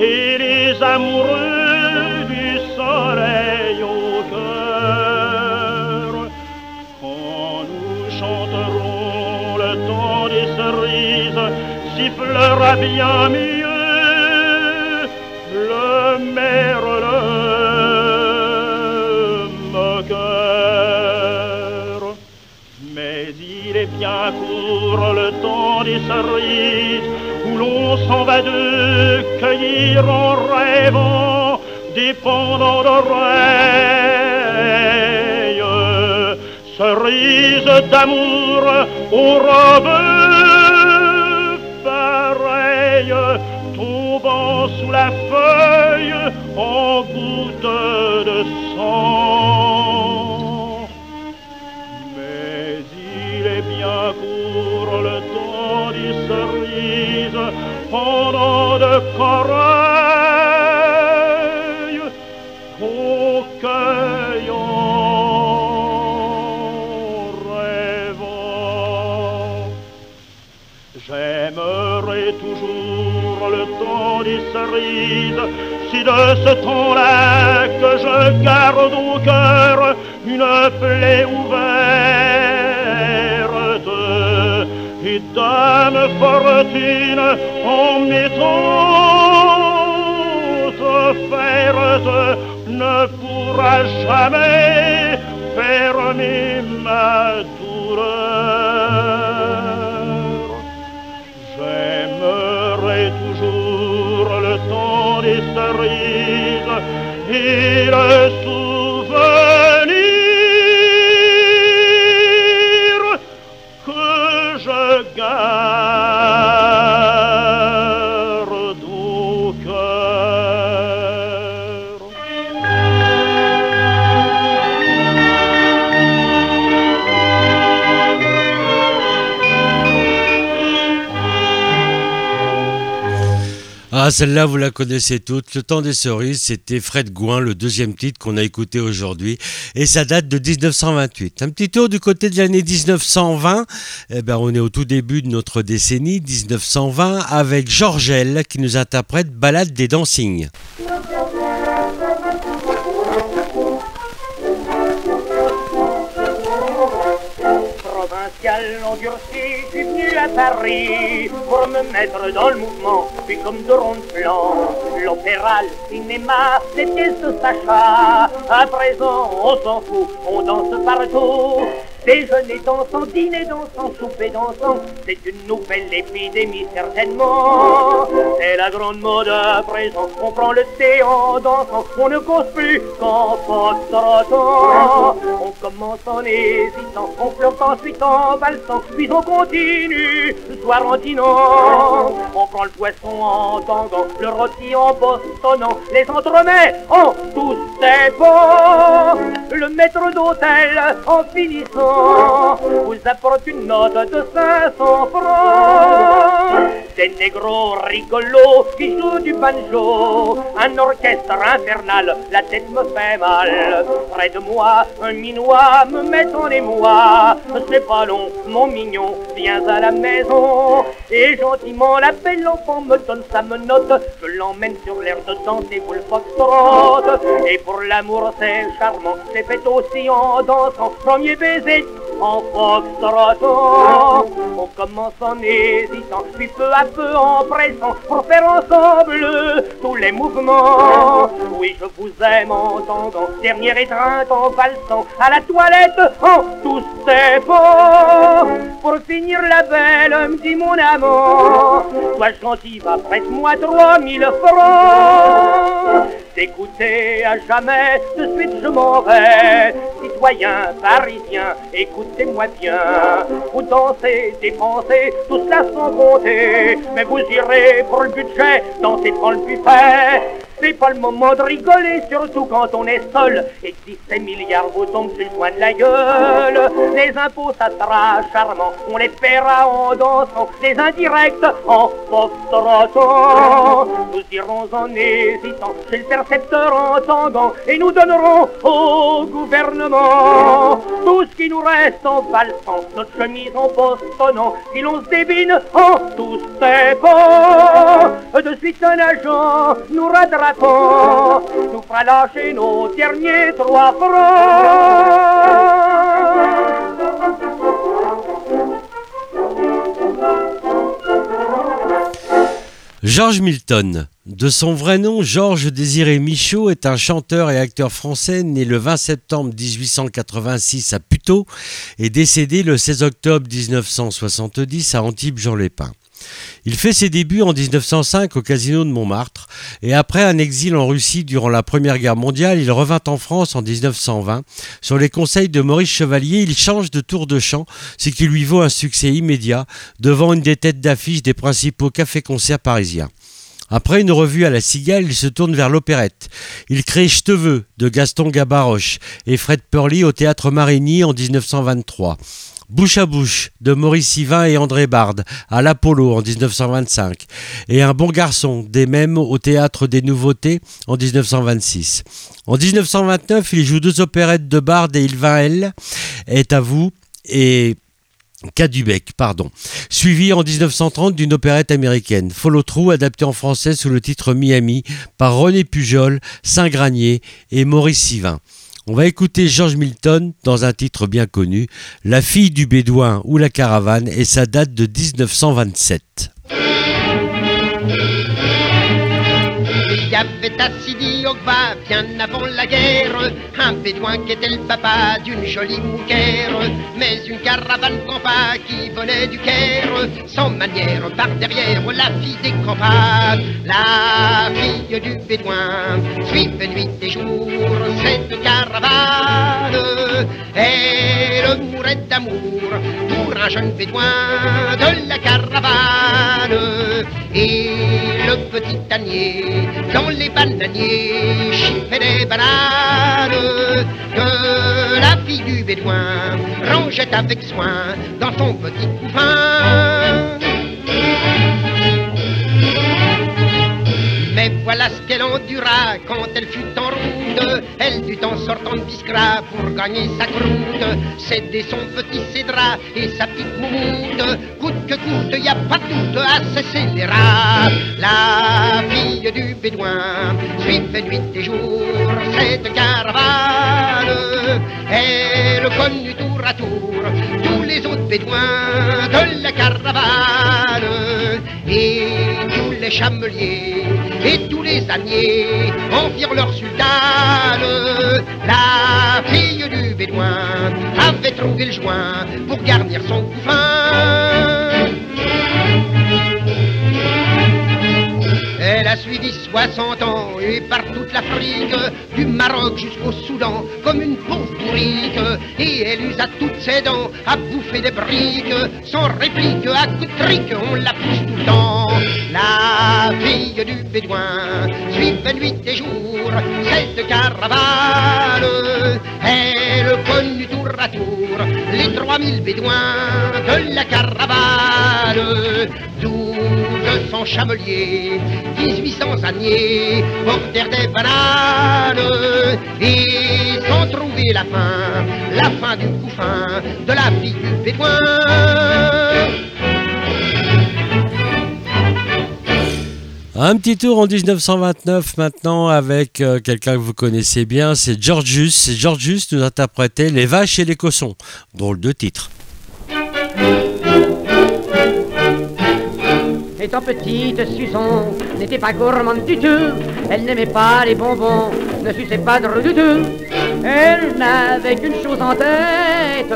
et les amoureux du soleil au cœur. Quand nous chanterons le temps des cerises, sifflera bien mieux le merle moqueur. Mais il est bien court le temps des cerises où l'on s'en va de cueillir en rêvant des pendants d'oreilles cerises d'amour aux robes pareilles, tombant sous la feuille en gouttes de sang. Corail, qu'on cueille en rêvant. J'aimerais toujours le temps des cerises, si de ce temps-là que je garde au cœur une plaie ouverte et dame fortune en mettant faire ne pourra jamais fermer ma douleur. J'aimerai toujours le temps des cerises Ah, celle-là, vous la connaissez toutes. Le temps des cerises, c'était Fred Gouin, le deuxième titre qu'on a écouté aujourd'hui. Et ça date de 1928. Un petit tour du côté de l'année 1920. Eh ben, on est au tout début de notre décennie, 1920, avec Georgel qui nous interprète Balade des Dancing. Suis venu à Paris pour me mettre dans le mouvement, puis comme de ronde plan. L'opéra, le cinéma, les pièces de Sacha. À présent, on s'en fout, on danse partout. Déjeuner dansant, dîner dansant, souper dansant, c'est une nouvelle épidémie certainement. C'est la grande mode à présent, on prend le thé en dansant, on ne cause plus qu'en foxtrottant. On commence en hésitant, on flirte ensuite en valsant, puis on continue, On prend le poisson en tanguant, le rôti en bostonnant, les entremets en tous c'est bon. Le maître d'hôtel en finissant vous apporte une note de 500 francs. Des négros rigolos qui jouent du banjo, un orchestre infernal, la tête me fait mal. Près de moi, un minois me met en émoi. C'est pas long, mon mignon, viens à la maison. Et gentiment, la belle enfant me donne sa menotte. Je l'emmène sur l'air de danse et vous le foxtrot. Et pour l'amour, c'est charmant, c'est fait aussi en dansant. Premier baiser en foxtrotant. On commence en hésitant, puis peu à peu en pressant, pour faire ensemble tous les mouvements. Oui, je vous aime en tendant, dernière étreinte en valsant, à la toilette en tous bon. Pour finir la belle, me dit mon amant, sois gentil, va prête-moi trois mille francs. D'écouter à jamais, de suite je m'en vais, citoyen parisien, écoutez-moi bien. Vous dansez, dépensez, tout cela sans compter. Mais vous irez pour le budget, danser dans le buffet. C'est pas le moment de rigoler, surtout quand on est seul. Et si ces milliards vous tombent sur le coin de la gueule, les impôts ça sera charmant, on les paiera en dansant, les indirects en foxtrotant. Nous irons en hésitant chez le percepteur en tangant et nous donnerons au gouvernement tout ce qui nous reste en valsant, notre chemise en bostonnant, si l'on se débine en tous ces bons. De suite un agent nous nous fera lâcher nos derniers trois Georges Milton. De son vrai nom, Georges Désiré Michaud est un chanteur et acteur français né le 20 septembre 1886 à Puteaux et décédé le 16 octobre 1970 à Antibes-Jean-les-Pins. Il fait ses débuts en 1905 au casino de Montmartre et après un exil en Russie durant la Première Guerre mondiale, il revint en France en 1920. Sur les conseils de Maurice Chevalier, il change de tour de chant, ce qui lui vaut un succès immédiat devant une des têtes d'affiche des principaux cafés-concerts parisiens. Après une revue à la Cigale, il se tourne vers l'opérette. Il crée Ch'teveux de Gaston Gabaroche et Fred Perly au théâtre Marigny en 1923. Bouche à bouche de Maurice Sivin et André Bard à l'Apollo en 1925 et Un bon garçon des mêmes au théâtre des Nouveautés en 1926. En 1929, il joue deux opérettes de Bard et Il va elle est à vous et Cadubec, pardon. Suivi en 1930 d'une opérette américaine, Follow True, adaptée en français sous le titre Miami par René Pujol, Saint-Granier et Maurice Sivin. On va écouter George Milton dans un titre bien connu, La fille du bédouin ou la caravane, et ça date de 1927. Bien avant la guerre, un bédouin qui était le papa d'une jolie mouquère. Mais une caravane campa qui venait du Caire, sans manière par derrière la fille des campagnes. La fille du bédouin suivait nuit et jour cette caravane. Elle mourait d'amour pour un jeune bédouin de la caravane. Et le petit ânier dans les bananiers des bananes que la fille du bédouin rangeait avec soin dans son petit couffin. Mais voilà ce qu'elle endura quand elle fut en Elle dut en sortant de Biskra pour gagner sa croûte. Céder son petit cédra et sa petite moumoute. Coûte que coûte, y a pas doute à cesser les rats. La fille du bédouin suivait nuit et jour cette caravane. Elle connut tour à tour tous les autres bédouins de la caravane. Et chameliers et tous les âniers en firent leur sultane. La fille du bédouin avait trouvé le joint pour garnir son couffin. Elle a suivi 60 ans et par toute l'Afrique, du Maroc jusqu'au Soudan, comme une pauvre bourrique. Et elle usa toutes ses dents à bouffer des briques, sans réplique, à coup de trique, on la pousse tout le temps. La fille du bédouin suivait nuit et jour cette caravane. Elle connut tour à tour les 3000 bédouins de la caravane. 1200 chameliers, 1800 âniers portèrent des bananes et sans trouver la fin, la fin du couffin de la fille du bédouin. Un petit tour en 1929 maintenant avec euh, quelqu'un que vous connaissez bien, c'est Georgius. Georgius nous interprétait Les vaches et les cossons. Drôle de titre. Étant petite, Susan n'était pas gourmande du tout. Elle n'aimait pas les bonbons, ne suçait pas de du tout. Elle n'avait qu'une chose en tête,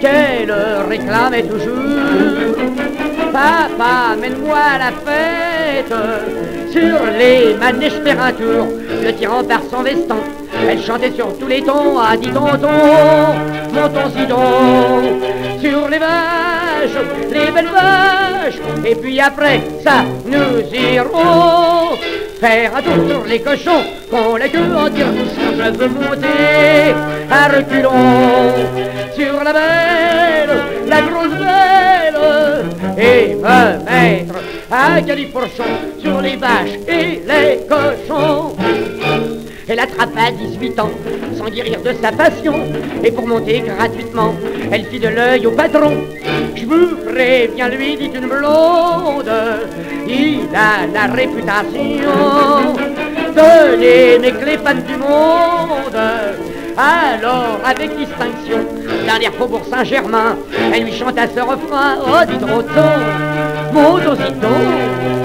qu'elle réclamait toujours. Papa, mène-moi à la fête, sur les manèges faire un tour, le tirant par son veston. Elle chantait sur tous les tons, ah dis tonton, montons-y donc, sur les vaches, les belles vaches, et puis après ça, nous irons faire un tour sur les cochons, qu'on les queue en tire je veux monter à reculons, sur la belle, la grosse belle, et me mettre à califourchon sur les vaches et les cochons. Elle attrapa à 18 ans, sans guérir de sa passion, et pour monter gratuitement, elle fit de l'œil au patron. Je vous préviens, lui dit une blonde, il a la réputation de les femmes du monde. Alors, avec distinction, les faubourg Saint-Germain, elle lui chanta ce refrain, oh dis donc, monte aussitôt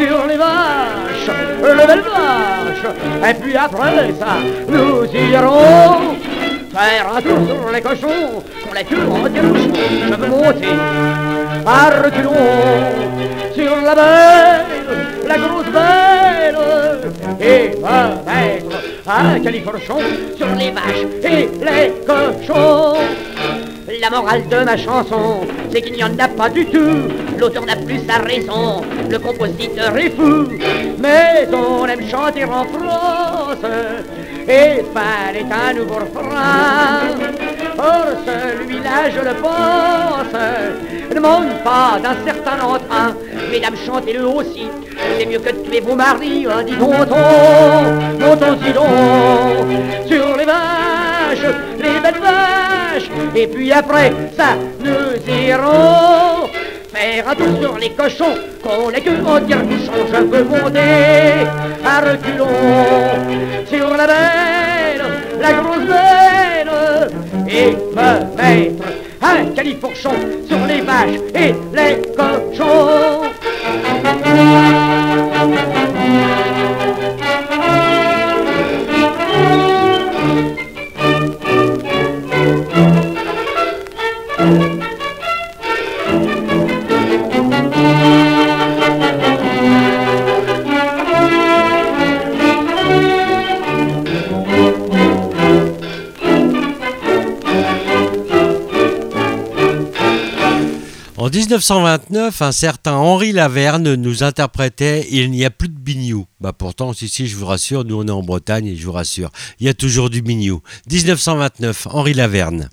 sur les vaches, le belle vache, et puis après ça, nous irons faire un tour sur les cochons, qu'on les tue en dérouche, je veux monter à reculons sur la belle, la grosse belle, et me mettre à califorchon sur les vaches et les cochons. La morale de ma chanson, c'est qu'il n'y en a pas du tout. L'auteur n'a plus sa raison, le compositeur est fou. Mais on aime chanter en France, et fallait un nouveau refrain. Or celui-là, je le pense, ne manque pas d'un certain entrain. Mesdames, chantez-le aussi, c'est mieux que de tuer vos maris. Hein, dis donc, montons-y donc, sur les vaches, les belles vaches. Et puis après ça, nous irons faire sur les cochons, qu'on les que au tire-bouchon. Je veux monter à reculons sur la belle, la grosse belle, et me mettre un califourchon sur les vaches et les cochons. 1929, un certain Henri Laverne nous interprétait Il n'y a plus de bignou. Bah pourtant, ici, je vous rassure, nous on est en Bretagne et je vous rassure, il y a toujours du bignou. 1929, Henri Laverne.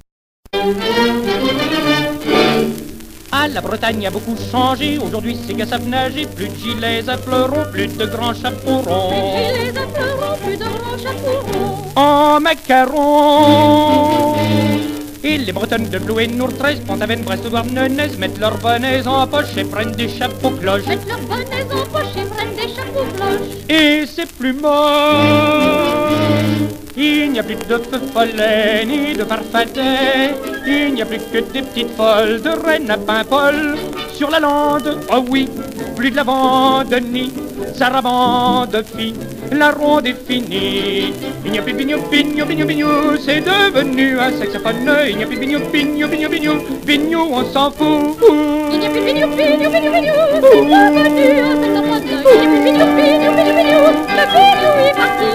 Ah, la Bretagne a beaucoup changé. Aujourd'hui, c'est qu'à nager. Plus de gilets à fleurons, plus de grands chapeaux ronds. Plus de gilets à fleurons, plus de grands chapeaux ronds. En macarons. Et les Bretonnes de Blou et Nour 13, Pont-Aven, Brest ou Douarnenez mettent leurs bonnets en poche et prennent des chapeaux cloches. Mettent leurs bonnets en poche et prennent des chapeaux cloches. Et c'est plus moche. Il n'y a plus de feu follet ni de farfadet. Il n'y a plus que des petites folles de Rennes à Paimpol. Sur la lande, oh oui, plus de lavande ni sarabande fille. La ronde est finie. Il n'y a plus bignou, bignou, bignou, bignou. C'est devenu un saxophone. Il n'y a plus bignou, bignou, bignou, bignou. Bignou, on s'en fout. Il n'y a plus bignou, bignou, bignou, bignou. C'est devenu un saxophone. Il n'y a plus bignou, bignou, Le est parti.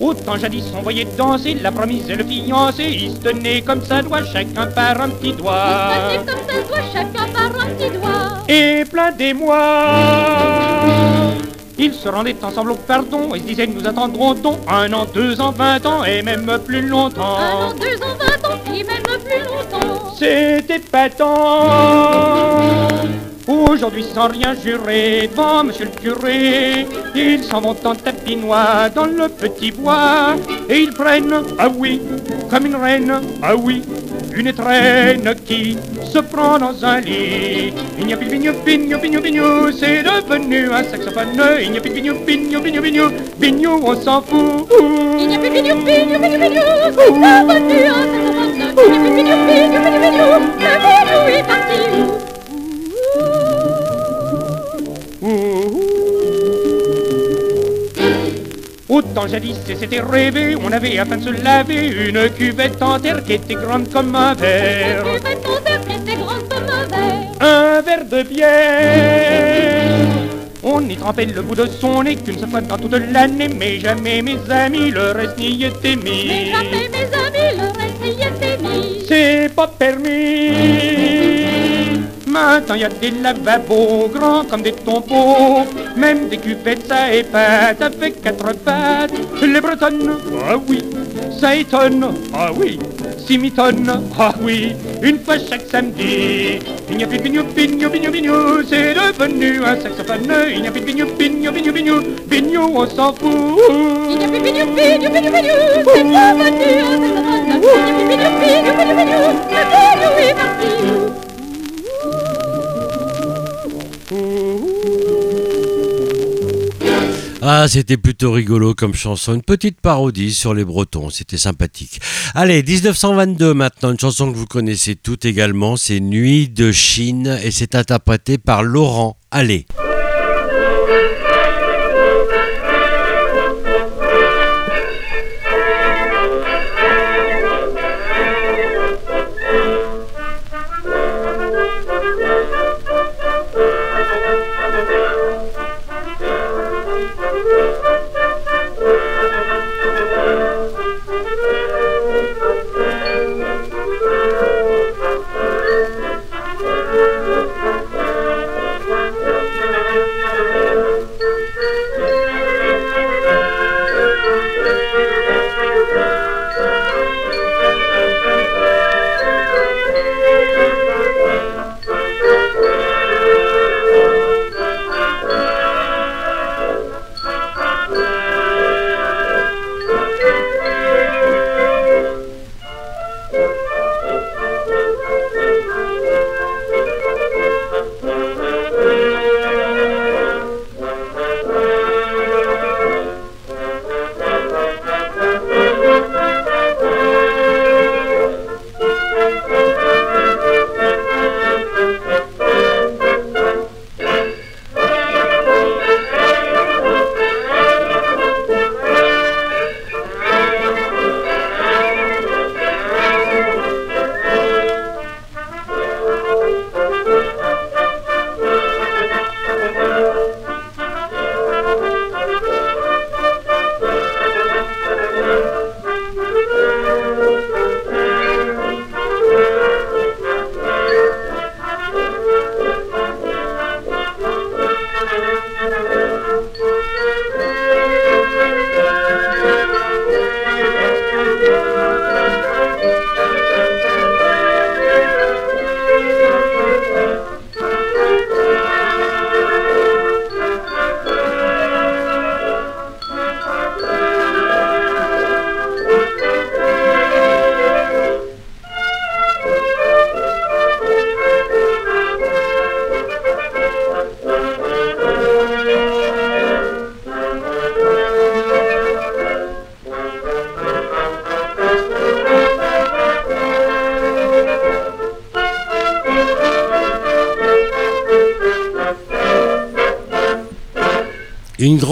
Autant jadis on voyait danser la promise et le fiancé, ils se tenaient comme ça doit, chacun par un petit doigt. Ils se tenaient comme ça chacun par un petit doigt. Et plein d'émoi. Ils se rendaient ensemble au pardon et se disaient nous attendrons donc un an, deux ans, vingt ans et même plus longtemps. Un an, deux ans, vingt ans et même plus longtemps. C'était épatant. Aujourd'hui, sans rien jurer devant monsieur le curé, ils s'en vont en tapinois dans le petit bois et ils prennent, ah oui, comme une reine, ah oui, une étrenne qui se prend dans un lit. Il n'y a plus de bignou, bignou, bignou, bignou, c'est devenu un saxophone. Il n'y a plus de bignou, bignou, bignou, bignou, bignou, on s'en fout. Il n'y a plus de bignou, bignou, bignou, bignou, c'est devenu un saxophone. Il n'y a plus de bignou, bignou, bignou, bignou, le bignou est parti. Autant jadis c'était rêvé, on avait afin de se laver une cuvette en terre qui était grande comme un verre. Une cuvette en terre qui était grande comme un verre. Un verre de bière. On y trempait le bout de son nez qu'une seule fois dans toute l'année, mais jamais mes amis le reste n'y était mis. Mais jamais mes amis le reste n'y était mis. C'est pas permis. Maintenant y a des lavabos grands comme des tombeaux, même des cuvettes ça épate avec quatre pattes. Les bretonnes, ah oui, ça étonne, ah oui, six mitonnes, ah oui, une fois chaque samedi. Il n'y a plus de bignou, bignou, bignou, bignou, c'est devenu un saxophone. Il n'y a plus de bignou, bignou, bignou, bignou, bignou, on s'en fout. Il n'y a plus de bignou, bignou, bignou, bignou, c'est devenu. Il a bignou, bignou, bignou, bignou. Ah, c'était plutôt rigolo comme chanson, une petite parodie sur les Bretons, c'était sympathique. Allez, 1922 maintenant, une chanson que vous connaissez toutes également, c'est Nuit de Chine et c'est interprété par Laurent Allez.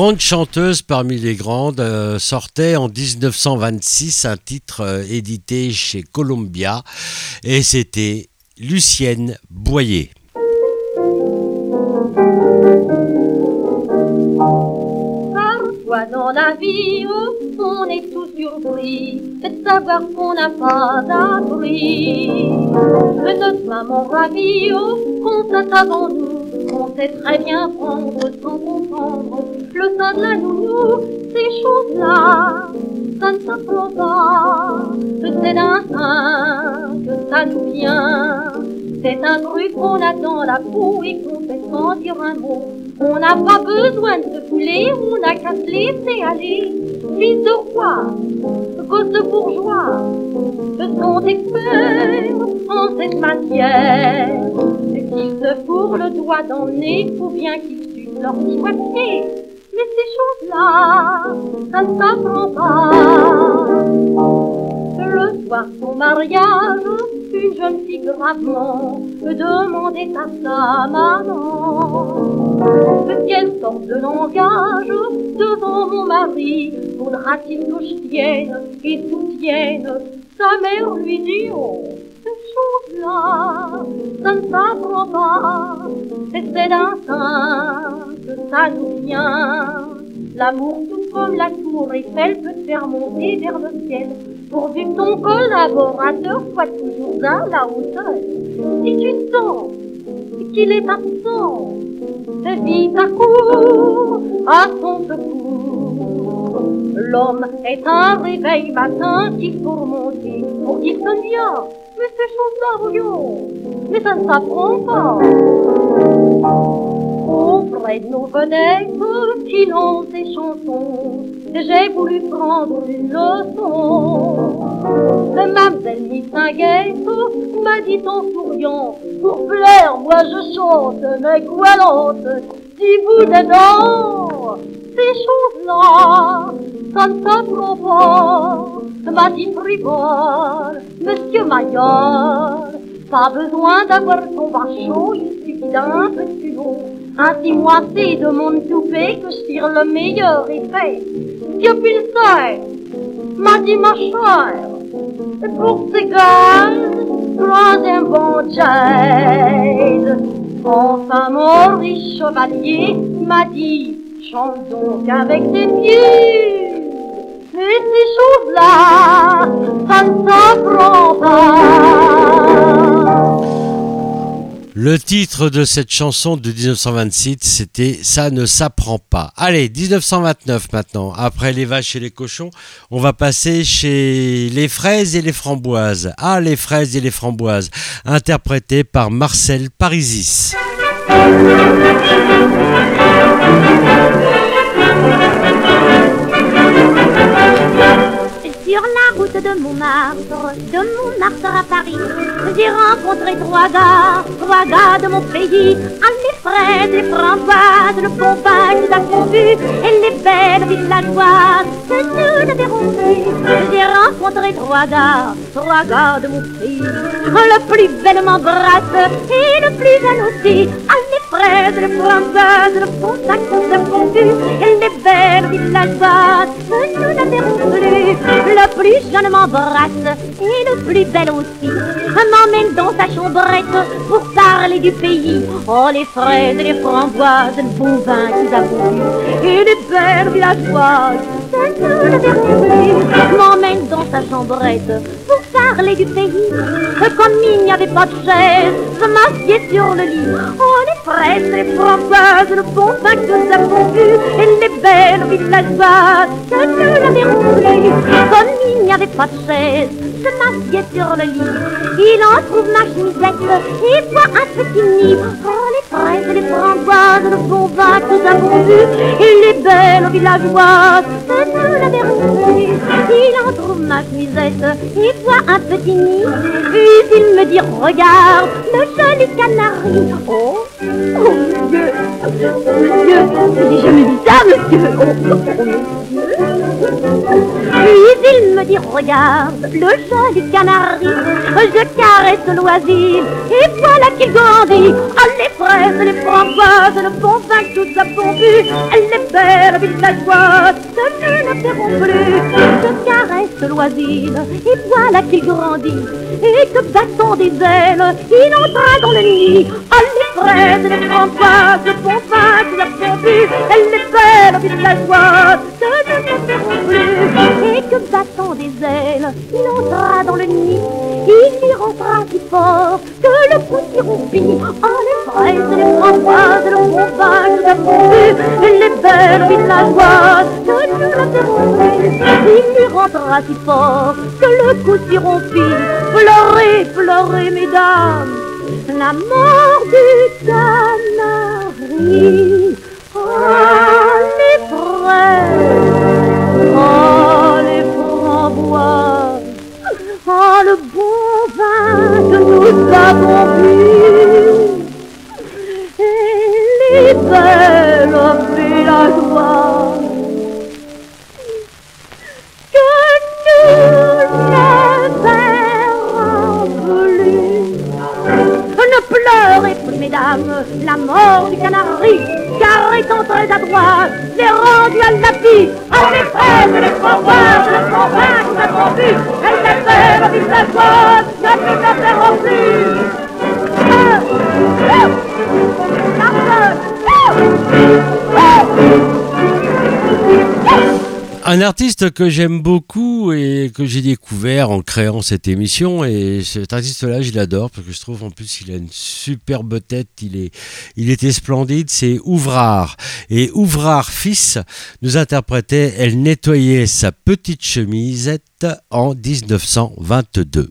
Grande chanteuse parmi les grandes euh, sortait en 1926 un titre euh, édité chez Columbia et c'était Lucienne Boyer. Parfois dans la vie, on est tout surpris de savoir qu'on n'a pas d'abri. Notre maman ravie, constate avant nous on sait très bien ces choses-là, ça ne s'apprend pas. C'est d'un que ça nous vient. C'est un truc qu'on a dans la peau et qu'on fait sans dire un mot. On n'a pas besoin de se fouler, on n'a qu'à se laisser aller. Fils de roi, gosse de bourgeois, sont experts en cette matière. Qu'ils se fourrent le doigt dans le nez, ou bien qu'ils sucent leur petit Ces choses-là, ça ne s'apprend pas. Le soir son mariage, une jeune fille gravement demandait à sa maman quelle sorte de langage devant mon mari faudra-t-il que je tienne et soutienne Sa mère lui dit oh, ça ne s'apprend pas, c'est d'un sein que ça nous vient. L'amour tout comme la tour Eiffel peut te faire monter vers le ciel pourvu que ton collaborateur soit toujours à la hauteur. Si tu sens qu'il est absent, fais vite à court à son secours. L'homme est un réveil matin qu'il faut remonter pour qu'il sonne bien. Mais ces choses-là, mais ça ne s'apprend pas auprès de nos vedettes qui lancent des chansons. J'ai voulu prendre une leçon. Mademoiselle Missinguette m'a dit en souriant, pour plaire, moi je chante mes goualantes. Si vous dedans, ces choses-là, ça ne s'apprend pas. M'a dit frivole, Monsieur Maillard, pas besoin d'avoir ton bas chaud, il suffit d'un peu de culot. Ainsi moi c'est de mon toupet que je tire le meilleur effet. Dieu Pilser m'a dit ma chère, pour ces gars, prends un bon jazz. Enfin mon riche chevalier m'a dit, chante donc avec tes pieds. Et ces choses-là, ça ne s'apprend pas. Le titre de cette chanson de 1926, c'était Ça ne s'apprend pas. Allez, 1929 maintenant. Après les vaches et les cochons, on va passer chez les fraises et les framboises. Ah, les fraises et les framboises, interprété par Marcel Parisis. Sur la route de Montmartre, de Montmartre à Paris, j'ai rencontré trois gars, trois gars de mon pays. Ah, les fraises, les framboises, le nous avons vu, et les belles villageoises que nous n'avons vu. J'ai rencontré trois gars, trois gars de mon pays. Le plus bel m'embrasse et le plus jeune aussi. Ah, les fraises, les framboises, le nous avons vu, et les belles villageoises que nous n'avons plus. Le plus jeune m'embrasse et le plus bel aussi m'emmène dans sa chambrette pour parler du pays. Oh, les fraises et les framboises, le bon vin nous avons bu et les belles villageoises, m'emmène dans sa chambrette pour parler du pays. Comme il n'y avait pas de chaise, je m'assieds sur le lit. Oh, les fraises les framboises, le bon vin que nous avons bu et les belles villageoises, que nous n'avons plus. Comme il n'y pas de chaise, je m'assieds sur le lit. Il en trouve ma chemisette et voit un petit nid. Oh, les fraises les framboises, bon vin que nous avons bu, et les belles villageoises, nous n'avons plus. Il en trouve ma chemisette et voit un petit nid. Puis il me dit, regarde, le joli canari. Oh, oh, monsieur, monsieur, si je me dis ça, monsieur, oh, oh, monsieur. Puis il me dit regarde le joli canari, je caresse l'oisille et voilà qu'il grandit. Ah les fraises, les framboises, le bon vin, tout ça bon bu, elle est belle, villageoise, ne n'interrompt plus. Je caresse l'oisille et voilà qu'il grandit. Et que battant des ailes, il entra dans le nid. Ah les fraises, les framboises, le bon vin, ça bon bu, elle est belle, villageoise, ne n'interrompt plus. Et que battant des ailes, il entra dans le nid. Il y rentra si fort que le petit rompit. Ah les fraises, les framboises, le bon vin, ça bon bu, elle est belle, villageoise, ne n'interrompt plus. Il lui rentra si fort que le coup s'y rompit. Pleurez, pleurez, mesdames, la mort du canari. Ah, les fraises, ah, les framboises, ah, le bon vin que nous avons bu. Et les belles villageoises que nous pleurez mesdames, la mort du canari, car étant très adroit, c'est rendu à la vie. À les fraises, les framboises, le champagne, nous avons vu, elle est belle, la verrons plus. Un artiste que j'aime beaucoup et que j'ai découvert en créant cette émission et cet artiste-là, je l'adore parce que je trouve en plus il a une superbe tête, il est, il était splendide, c'est Ouvrard. Et Ouvrard fils nous interprétait Elle nettoyait sa petite chemisette en 1922.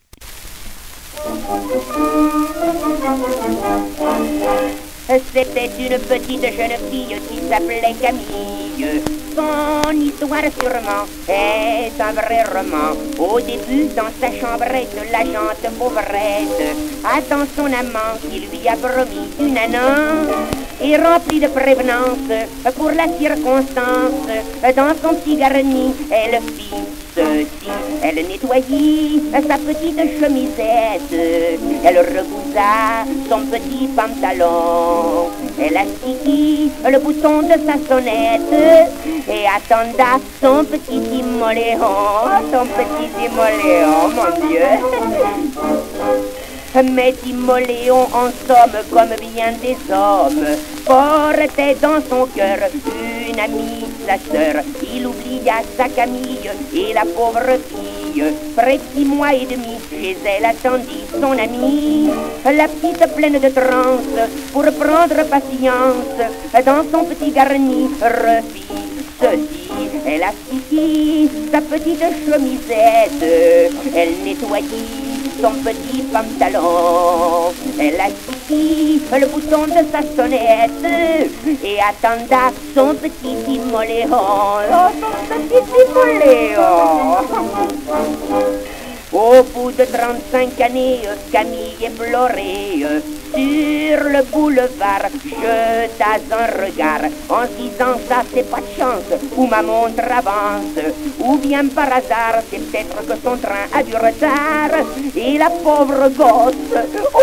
C'était une petite jeune fille qui s'appelait Camille. Son histoire sûrement est un vrai roman. Au début, dans sa chambrette, la jante pauvrette attend son amant qui lui a promis une annonce et rempli de prévenance pour la circonstance. Dans son petit garni, elle fit. Elle nettoyait sa petite chemisette. Elle recousa son petit pantalon. Elle assit le bouton de sa sonnette et attenda son petit timoléon. Son petit timoléon, mon Dieu. Mais Timoléon, en somme, comme bien des hommes, portait dans son cœur une amie, sa sœur. Il oublia sa Camille et la pauvre fille. Près six mois et demi, chez elle attendit son amie, la petite pleine de transe, pour prendre patience dans son petit garni, refit ceci. Elle assit sa petite chemisette, elle nettoyait son petit pantalon. Elle assit le bouton de sa sonnette et attenda son petit timoléon. Oh, son petit timoléon. Au bout de 35 années, Camille éplorée sur le boulevard jeta un regard en disant ça c'est pas de chance où ma montre avance ou bien par hasard c'est peut-être que son train a du retard. Et la pauvre gosse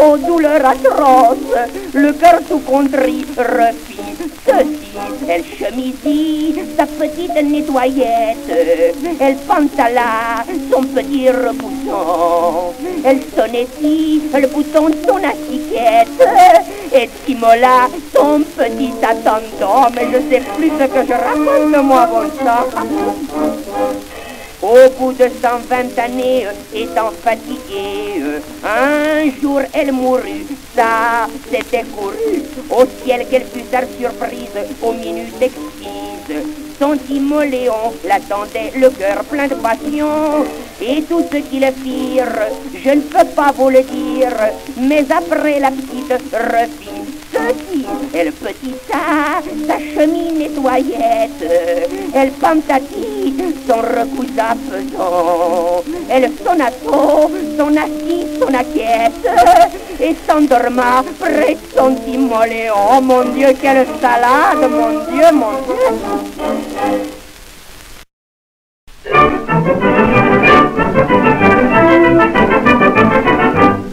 aux douleurs atroces le cœur tout contrit refit ceci. Elle chemisit sa petite nettoyette elle pantala son petit repousson elle sonnettit le bouton de son assiquette et Timola, son petit attendant, mais je sais plus ce que je raconte, moi, bon sang. Au bout de 120 années, étant fatiguée, un jour elle mourut, ça c'était couru, au ciel quelle fut sa surprise, aux minutes exquises. Son Timoléon l'attendait, le cœur plein de passion, et tout ce qu'ils firent, je ne peux pas vous le dire, mais après la petite refit elle petita sa chemise nettoyette, elle pantati son recousa pesant, elle sonato son assis, son acquiette, et s'endorma près de son timoléon. Mon Dieu, quelle salade, mon Dieu, mon Dieu.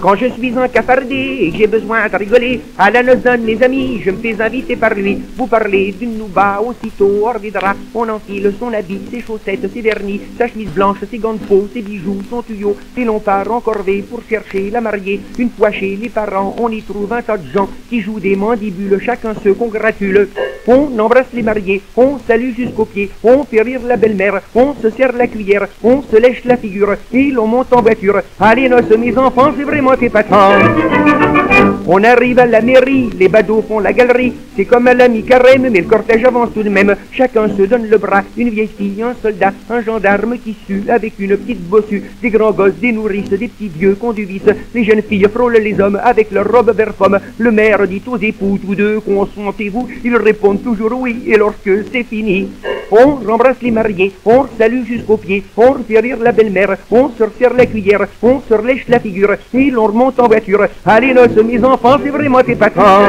Quand je suis en cafardé et que j'ai besoin de rigoler, à la de mes amis, je me fais inviter par lui. Vous parlez d'une nouba, aussitôt hors des draps, on enfile son habit, ses chaussettes, ses vernis, sa chemise blanche, ses gants de peau, ses bijoux, son tuyau, et l'on part en corvée pour chercher la mariée. Une fois chez les parents, on y trouve un tas de gens qui jouent des mandibules, chacun se congratule. On embrasse les mariés, on salue jusqu'aux pieds, on fait rire la belle-mère, on se serre la cuillère, on se lèche la figure, et l'on monte en voiture. Allez, noces, mes enfants, c'est vraiment épatant. On arrive à la mairie, les badauds font la galerie, c'est comme à la mi-carême, mais le cortège avance tout de même. Chacun se donne le bras, une vieille fille, un soldat, un gendarme qui sue avec une petite bossue, des grands gosses, des nourrices, des petits vieux conduisent, les jeunes filles frôlent les hommes avec leurs robes vert pomme. Le maire dit aux époux, tous deux, consentez-vous. Ils répondent toujours oui, et lorsque c'est fini, on rembrasse les mariés, on salue jusqu'aux pieds, on fait rire la belle-mère, on se resserre la cuillère, on se relèche la figure, et l'on remonte en voiture. Allez, noces, mes enfants, c'est vraiment épatant.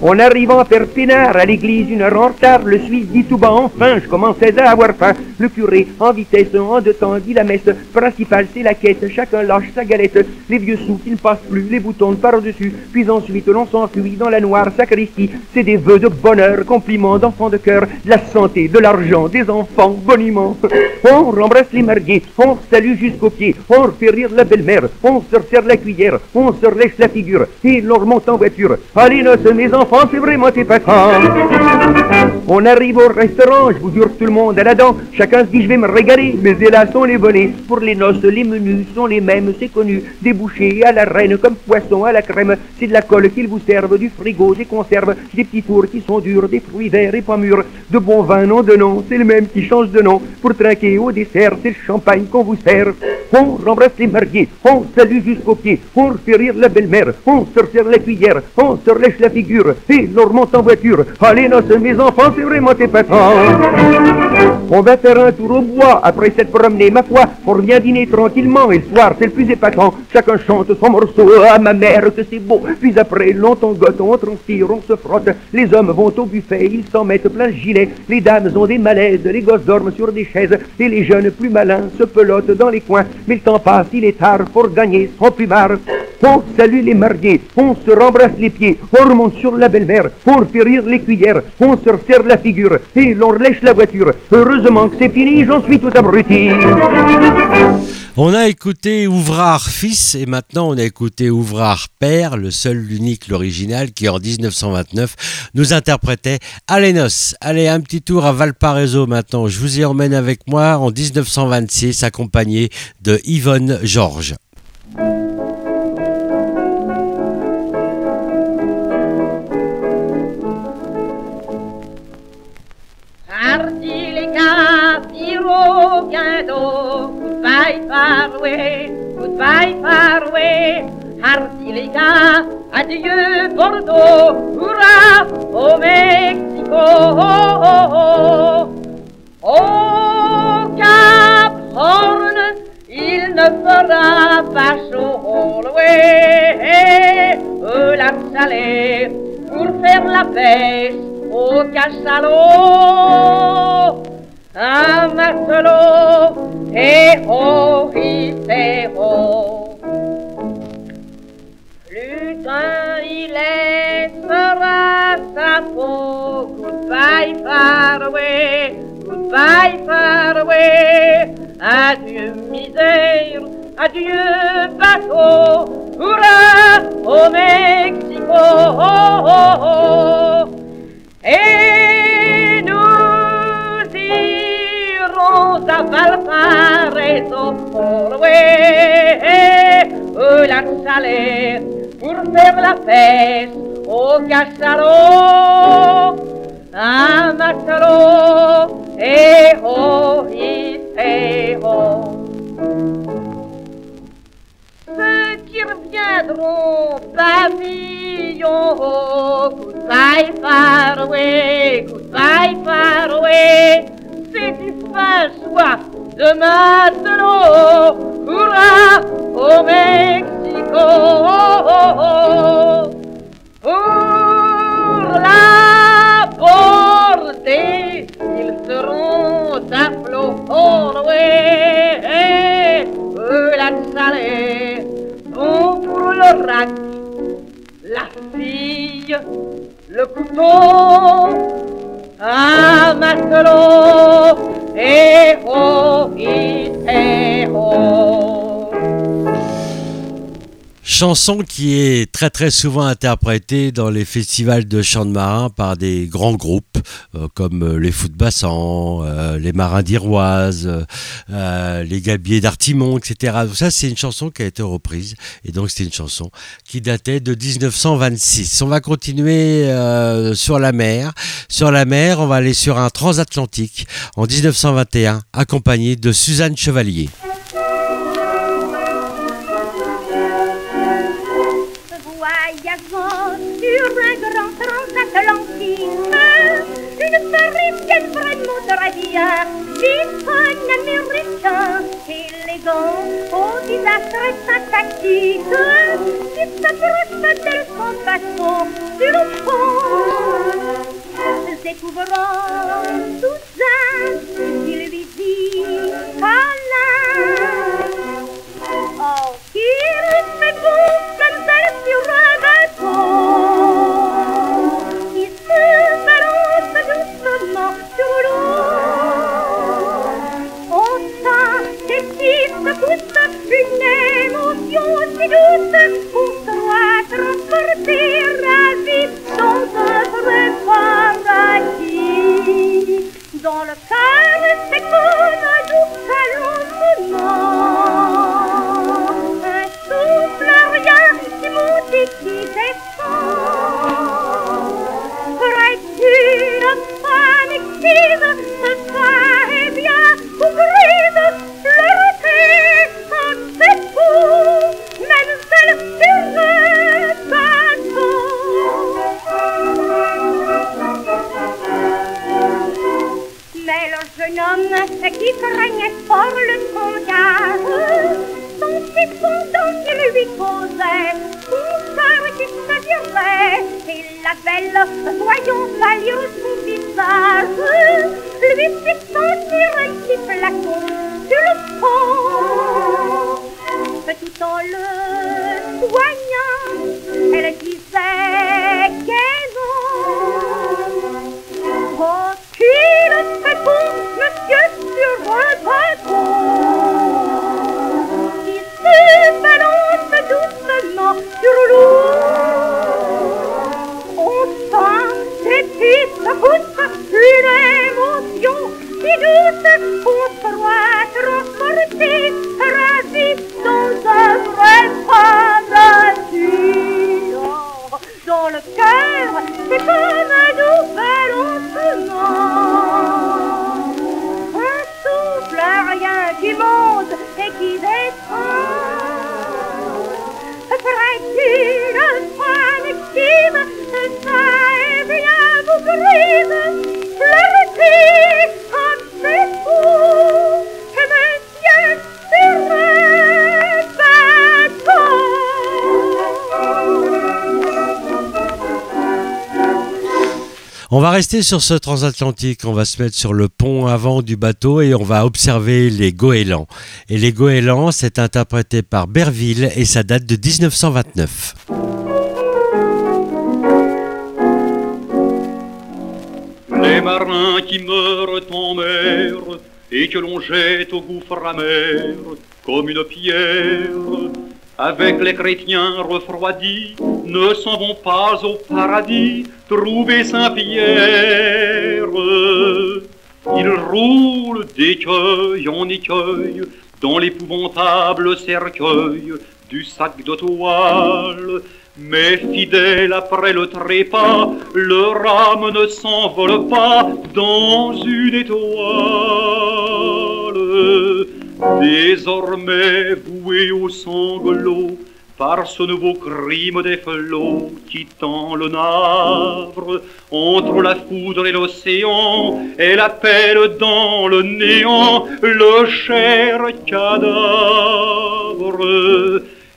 On arrive en pénard à l'église une heure en retard. Le Suisse dit tout bas, enfin, je commençais à avoir faim. Le curé, en vitesse, en deux temps, dit la messe. Principale, c'est la quête, chacun lâche sa galette. Les vieux sous qui ne passent plus, les boutons par-dessus. Puis ensuite, l'on s'enfuit dans la noire sacristie. C'est des vœux de bonheur, compliments d'enfants de cœur, de la santé, de l'argent, des enfants, boniment. On rembrasse les mariés, on salue jusqu'aux pieds, on fait rire la belle-mère, on se resserre la cuillère, on se relèche la figure, et l'on remonte en voiture. Allez, noces, mes enfants, c'est vraiment épatant. On arrive au restaurant, je vous jure tout le monde à la dent. Chacun se dit je vais me régaler, mais hélas on les volés. Pour les noces, les menus sont les mêmes, c'est connu. Des bouchées à la reine, comme poisson à la crème. C'est de la colle qu'ils vous servent, du frigo, des conserves, des petits tours qui sont durs, des fruits verts et pas mûrs. De bons vins, non de nom, c'est le même qui change de nom. Pour trinquer au dessert, c'est le champagne qu'on vous sert. On rembrasse les mariés, on salue jusqu'aux pieds, on fait rire la belle-mère, on se resserre la cuillère, on se relèche la figure, et l'on remonte en voiture. Allez, noces, mes enfants, c'est vraiment épatant. On va faire un tour au bois, après cette promenée, ma foi, on revient dîner tranquillement, et le soir, c'est le plus épatant. Chacun chante son morceau, ah ma mère, que c'est beau. Puis après, longtemps gotte, on transpire, on se frotte. Les hommes vont au buffet, ils s'en mettent plein le gilet. Les dames ont des malaises, les gosses dorment sur des chaises, et les jeunes plus malins se pelotent dans les coins. Mais le temps passe, il est tard pour gagner son plumard. On salue les mariés, on se rembrasse les pieds, on remonte sur la belle-mère, on fait rire les cuillères, on se resserre la figure, et l'on relèche la voiture. Heureusement que c'est fini, j'en suis tout abruti. On a écouté Ouvrard fils et maintenant on a écouté Ouvrard père, le seul, l'unique, l'original qui en 1929 nous interprétait Alénos. Allez, un petit tour à Valparaiso maintenant. Je vous y emmène avec moi en 1926 accompagné de Yvonne Georges. Bientôt. Goodbye far away, goodbye far away. Hardy les gars, adieu Bordeaux, hurrah au Mexico. Au Cap Horn, il ne fera pas chaud all the way. Au lac salé, pour faire la pêche au cachalot. Un matelot, et. Plus d'un, il laissera sa peau. Goodbye, far away, goodbye, far away. Adieu, misère, adieu, bateau. Hurrah, au Mexico. Oh, oh, oh. Et irons à Valparaiso, all the way, au lac salé, pour faire la fête au cachalot. Un matelot, et oh, il fait oh. Ceux qui reviendront pavillon haut, goodbye far away, goodbye far away, j'ai du pain, soit de matelot. Hurrah au Mexico? Pour la portée, ils seront à flot. Oh, oui, la salée. Bon pour le rack, la fille, le couteau un matelot, et oh, et oh. Chanson qui est très très souvent interprétée dans les festivals de chants de marins par des grands groupes euh, comme euh, les Fous euh, les Marins d'Iroise, les Gabiers d'Artimon, etc. Donc ça c'est une chanson qui a été reprise et donc c'est une chanson qui datait de 1926. On va continuer sur la mer. Sur la mer, on va aller sur un transatlantique en 1921 accompagné de Suzanne Chevalier. Voyageant sur un grand transatlantique, une parisienne vraiment ravia, un américain. Élégant, au visage très sympathique, qui s'approche d'elle sans façon sur le fond. Découvrant Suzanne, il rester sur ce transatlantique, on va se mettre sur le pont avant du bateau et on va observer les goélands. Et les goélands, c'est interprété par Berville et ça date de 1929. Les marins qui meurent en mer et que l'on jette au gouffre amer comme une pierre, avec les chrétiens refroidis, ne s'en vont pas au paradis trouver Saint-Pierre. Ils roulent d'écueil en écueil dans l'épouvantable cercueil du sac de toile. Mais fidèle après le trépas, leur âme ne s'envole pas dans une étoile. Désormais voué au sanglot par ce nouveau crime des flots qui tend le navre entre la foudre et l'océan, elle appelle dans le néant le cher cadavre.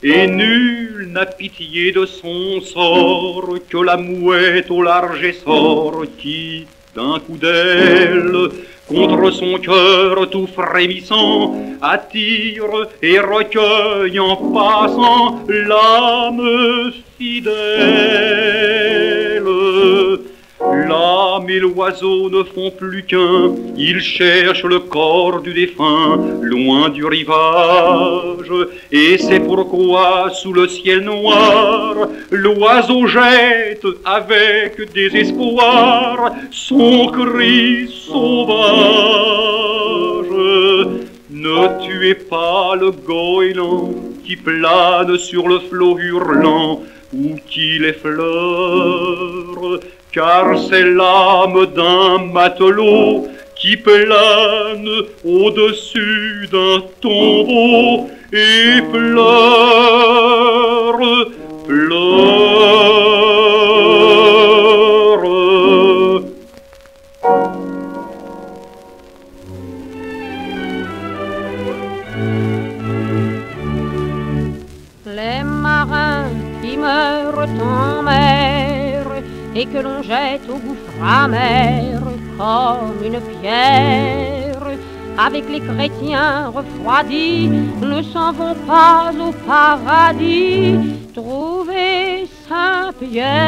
Et nul n'a pitié de son sort que la mouette au large essor qui, d'un coup d'aile, contre son cœur tout frémissant, attire et recueille en passant l'âme fidèle. L'âme et l'oiseau ne font plus qu'un, ils cherchent le corps du défunt, loin du rivage. Et c'est pourquoi, sous le ciel noir, l'oiseau jette avec désespoir son cri sauvage. Ne tuez pas le goéland qui plane sur le flot hurlant ou qui l'effleure car c'est l'âme d'un matelot qui plane au-dessus d'un tombeau et pleure, pleure. Les marins qui meurent en mer et que l'on jette au gouffre amer comme une pierre. Avec les chrétiens refroidis, ne s'en vont pas au paradis trouver Saint-Pierre.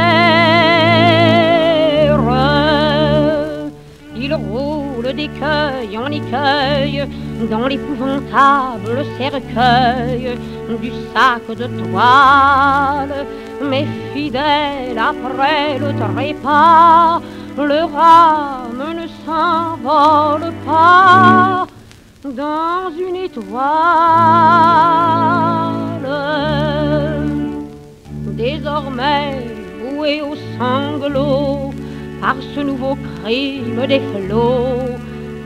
Il roule d'écueil en écueil dans l'épouvantable cercueil du sac de toile. Mais fidèle après le trépas, le rame ne s'envole pas dans une étoile. Désormais voué au sanglot par ce nouveau crime des flots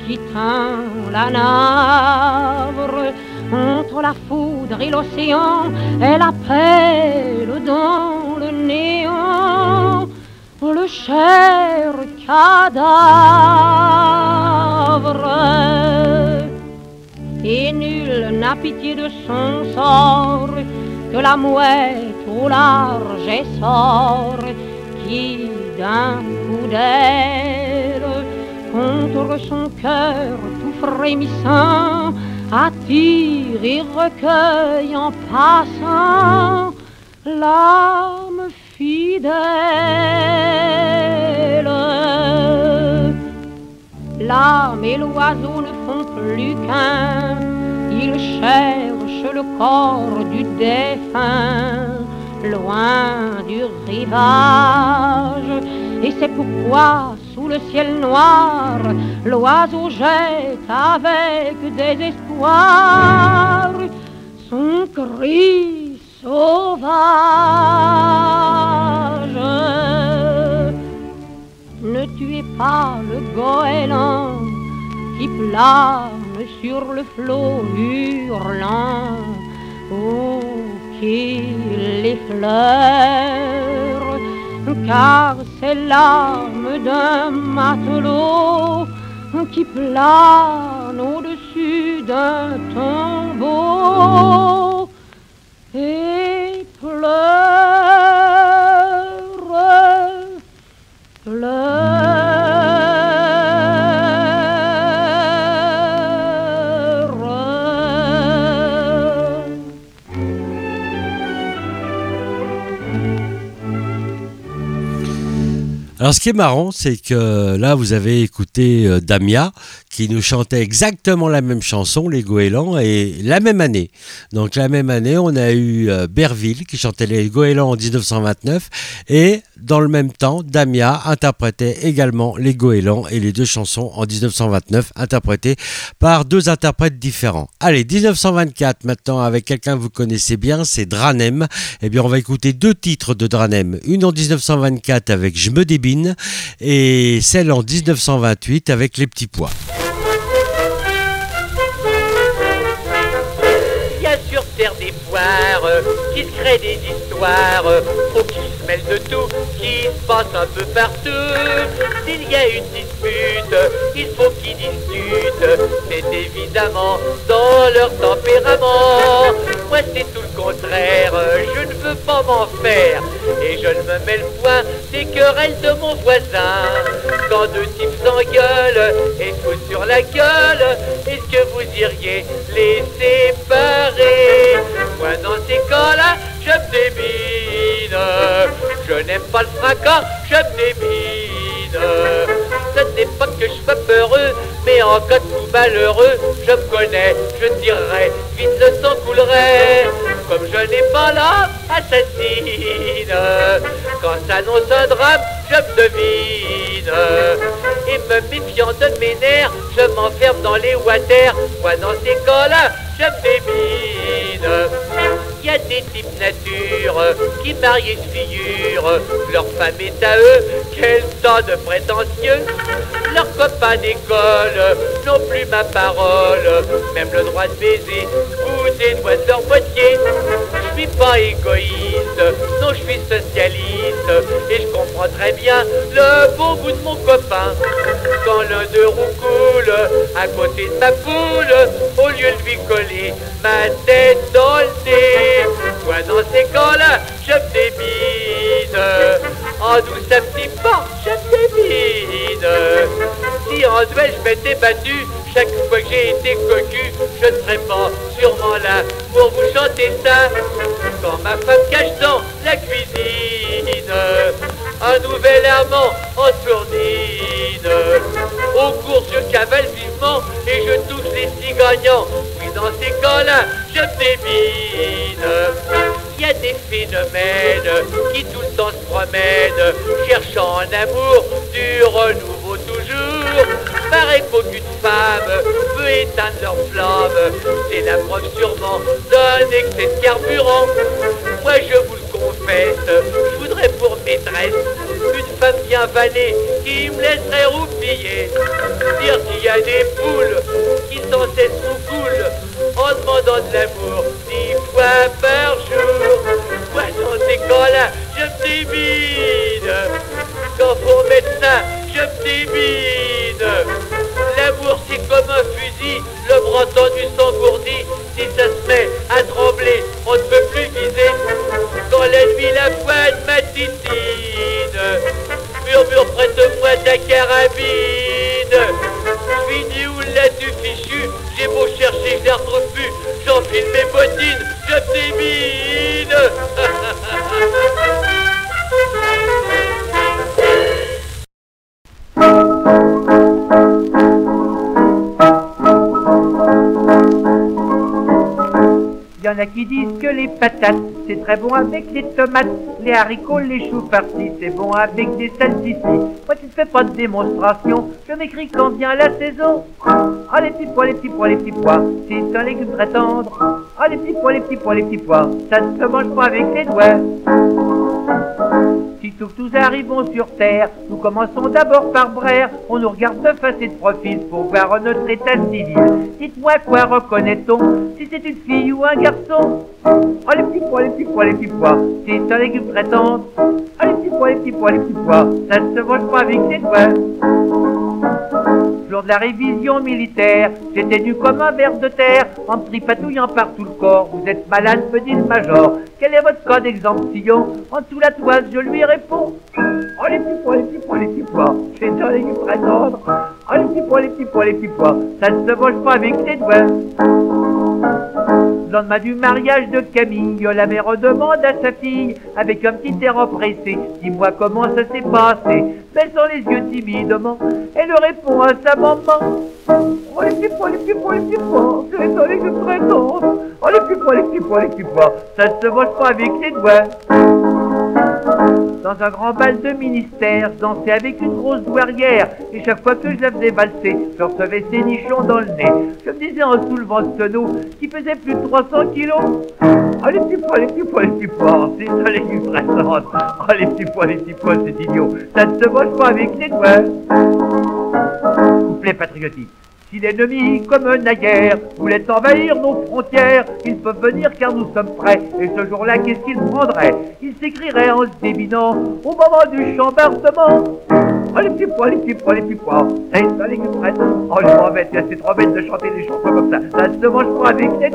qui teint la navre entre la foudre et l'océan, elle appelle dans le néant le cher cadavre. Et nul n'a pitié de son sort que la mouette au large essor qui d'un coup d'aile contre son cœur tout frémissant attire et recueille en passant l'âme fidèle. L'âme et l'oiseau ne font plus qu'un, ils cherchent le corps du défunt loin du rivage. Et c'est pourquoi, sous le ciel noir, l'oiseau jette avec désespoir son cri sauvage. Ne tuez pas le goéland qui plane sur le flot hurlant. Oh, qu'il effleure, car c'est l'âme d'un matelot qui plane au-dessus d'un tombeau et pleure, Alors ce qui est marrant, c'est que là vous avez écouté euh, Damia qui nous chantait exactement la même chanson, les Goélands, et la même année. Donc la même année, on a eu euh, Berville qui chantait les Goélands en 1929, et dans le même temps, Damia interprétait également les Goélands et les deux chansons en 1929, interprétées par deux interprètes différents. Allez, 1924 maintenant avec quelqu'un que vous connaissez bien, c'est Dranem. Eh bien, on va écouter deux titres de Dranem, une en 1924 avec Je me débine et celle en 1928 avec Les Petits Pois. Qui se créent des histoires, euh, mêlent de tout, qui se passe un peu partout. S'il y a une dispute, il faut qu'ils discutent, c'est évidemment dans leur tempérament. Moi c'est tout le contraire, je ne veux pas m'en faire, et je ne me mets le point des querelles de mon voisin. Quand deux types s'engueulent et foutent sur la gueule. Est-ce que vous iriez les séparer? Moi, dans ces cas-là, je me débine. Je n'aime pas le fracas, je me débine. Ce n'est pas que je sois peureux, mais en cas de coup malheureux, je me connais, je dirais, vite le sang coulerait. Comme je n'ai pas l'âme assassine, quand s'annonce un drame, je me devine. Et me méfiant de mes nerfs, je m'enferme dans les water. Moi, dans ces cas-là, je. Il y a des types nature qui marient une figure. Leur femme est à eux, quel temps de prétentieux. Leurs copains d'école n'ont plus ma parole, même le droit de baiser ou des doigts de leur moitié. Je suis pas égoïste, non je suis socialiste, et je comprends très le bon goût de mon copain. Quand l'un d'eux coule à côté de ma poule, au lieu de lui coller ma tête dans le nez, moi dans ces cas-là, je me débine. En douce un petit pas, je me débine. Si en duel je m'étais battu, chaque fois que j'ai été cocu, je ne serais pas sûrement là pour vous chanter ça. Quand ma femme cache dans la cuisine, un nouvel amant en sourdine. Au cours, je cavale vivement et je touche les six gagnants. Oui, dans ces cas-là, je me. Il y a des phénomènes qui tout le temps se promènent, cherchant un amour du renouveau toujours. Paraît qu'aucune femme peut éteindre leur flamme. C'est la preuve sûrement d'un excès de carburant. Moi je vous je voudrais pour maîtresse une femme bien valée qui me laisserait roupiller. Dire qu'il y a des poules qui sans cesse nous coulent en demandant de l'amour y en a qui disent que les patates, c'est très bon avec les tomates. Les haricots, les choux farcis, c'est bon avec des salsifis. Moi, tu ne fais pas de démonstration, je m'écris quand vient la saison. Ah, les petits pois, les petits pois, les petits pois, c'est un légume très tendre. Les petits pois, les petits pois, les petits pois, ça ne se mange pas avec les doigts. Si tous nous arrivons sur terre, nous commençons d'abord par braire. On nous regarde de face et de profil pour voir notre état civil. Dites-moi quoi reconnaît-on? Si c'est une fille ou un garçon? Oh les petits pois, les petits pois, les petits pois, c'est un légume très tendre. Oh les petits pois, les petits pois, les petits pois, ça ne se mange pas avec les doigts. De la révision militaire, j'étais nu comme un ver de terre, en tripatouillant par tout le corps. Vous êtes malade, me dit le major. Quel est votre cas d'exemption? En dessous la toise, je lui réponds. Oh les petits pois, les petits pois, les petits pois, un légume très tendre. Oh les petits pois, les petits pois, les petits pois, ça ne se mange pas avec les doigts. Le lendemain du mariage de Camille, la mère demande à sa fille, avec un petit air empressé, dis-moi comment ça s'est passé. Baissant les yeux timidement, elle répond à sa maman. Oh les petits pois, les petits pois, les petits pois, c'est légume très tendre. Oh les petits pois, les petits pois, les petits pois, ça ne se mange pas avec les doigts. Dans un grand bal de ministère, je avec une grosse douairière, et chaque fois que je la faisais valser, je recevais ses nichons dans le nez. Je me disais en soulevant ce tonneau, qui pesait plus de 300 kilos. Oh les petits pois, les petits pois, les petits pois, c'est un légume très tendre. Oh les petits pois, les petits pois, c'est idiot, ça ne se mange pas avec les doigts. Couplet patriotique. Si l'ennemi, comme naguère, voulait envahir nos frontières, ils peuvent venir car nous sommes prêts. Et ce jour-là, qu'est-ce qu'ils prendraient Ils s'écrieraient en se débinant au moment du chambardement. Oh les petits pois, les petits pois, les petits pois, c'est un légume très Oh je m'en vais, c'est trop bête de chanter des chansons comme ça. Ça se mange pas avec les.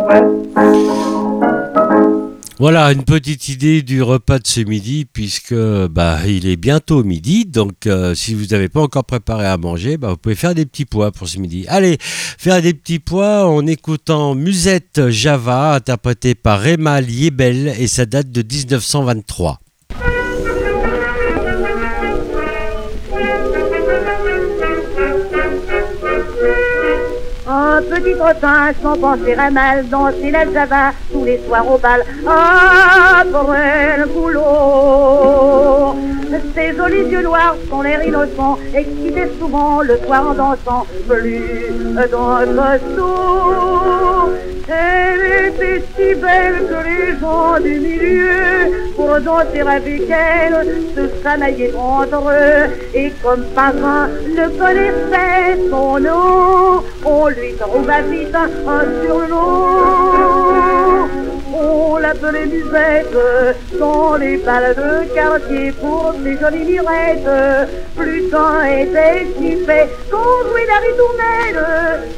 Voilà une petite idée du repas de ce midi puisque bah il est bientôt midi donc euh, si vous n'avez pas encore préparé à manger bah, vous pouvez faire des petits pois pour ce midi. Allez faire des petits pois en écoutant Musette Java interprétée par Rema Liebel et ça date de 1923. Un petit trottin sans penser à mal danser la java tous les soirs au bal après le boulot. Ses jolis yeux noirs sont l'air innocent excitaient souvent le soir en dansant plus dans le sous. Elle était si belle que les gens du milieu pour danser avec elle se chamailler entre eux et comme parrain ne connaissait son nom, on lui trouva vite un surnom. On l'appelait Musette dans les balles de quartier pour ses jolies mirettes. Plus d'un était si fait qu'on jouait la ritournelle.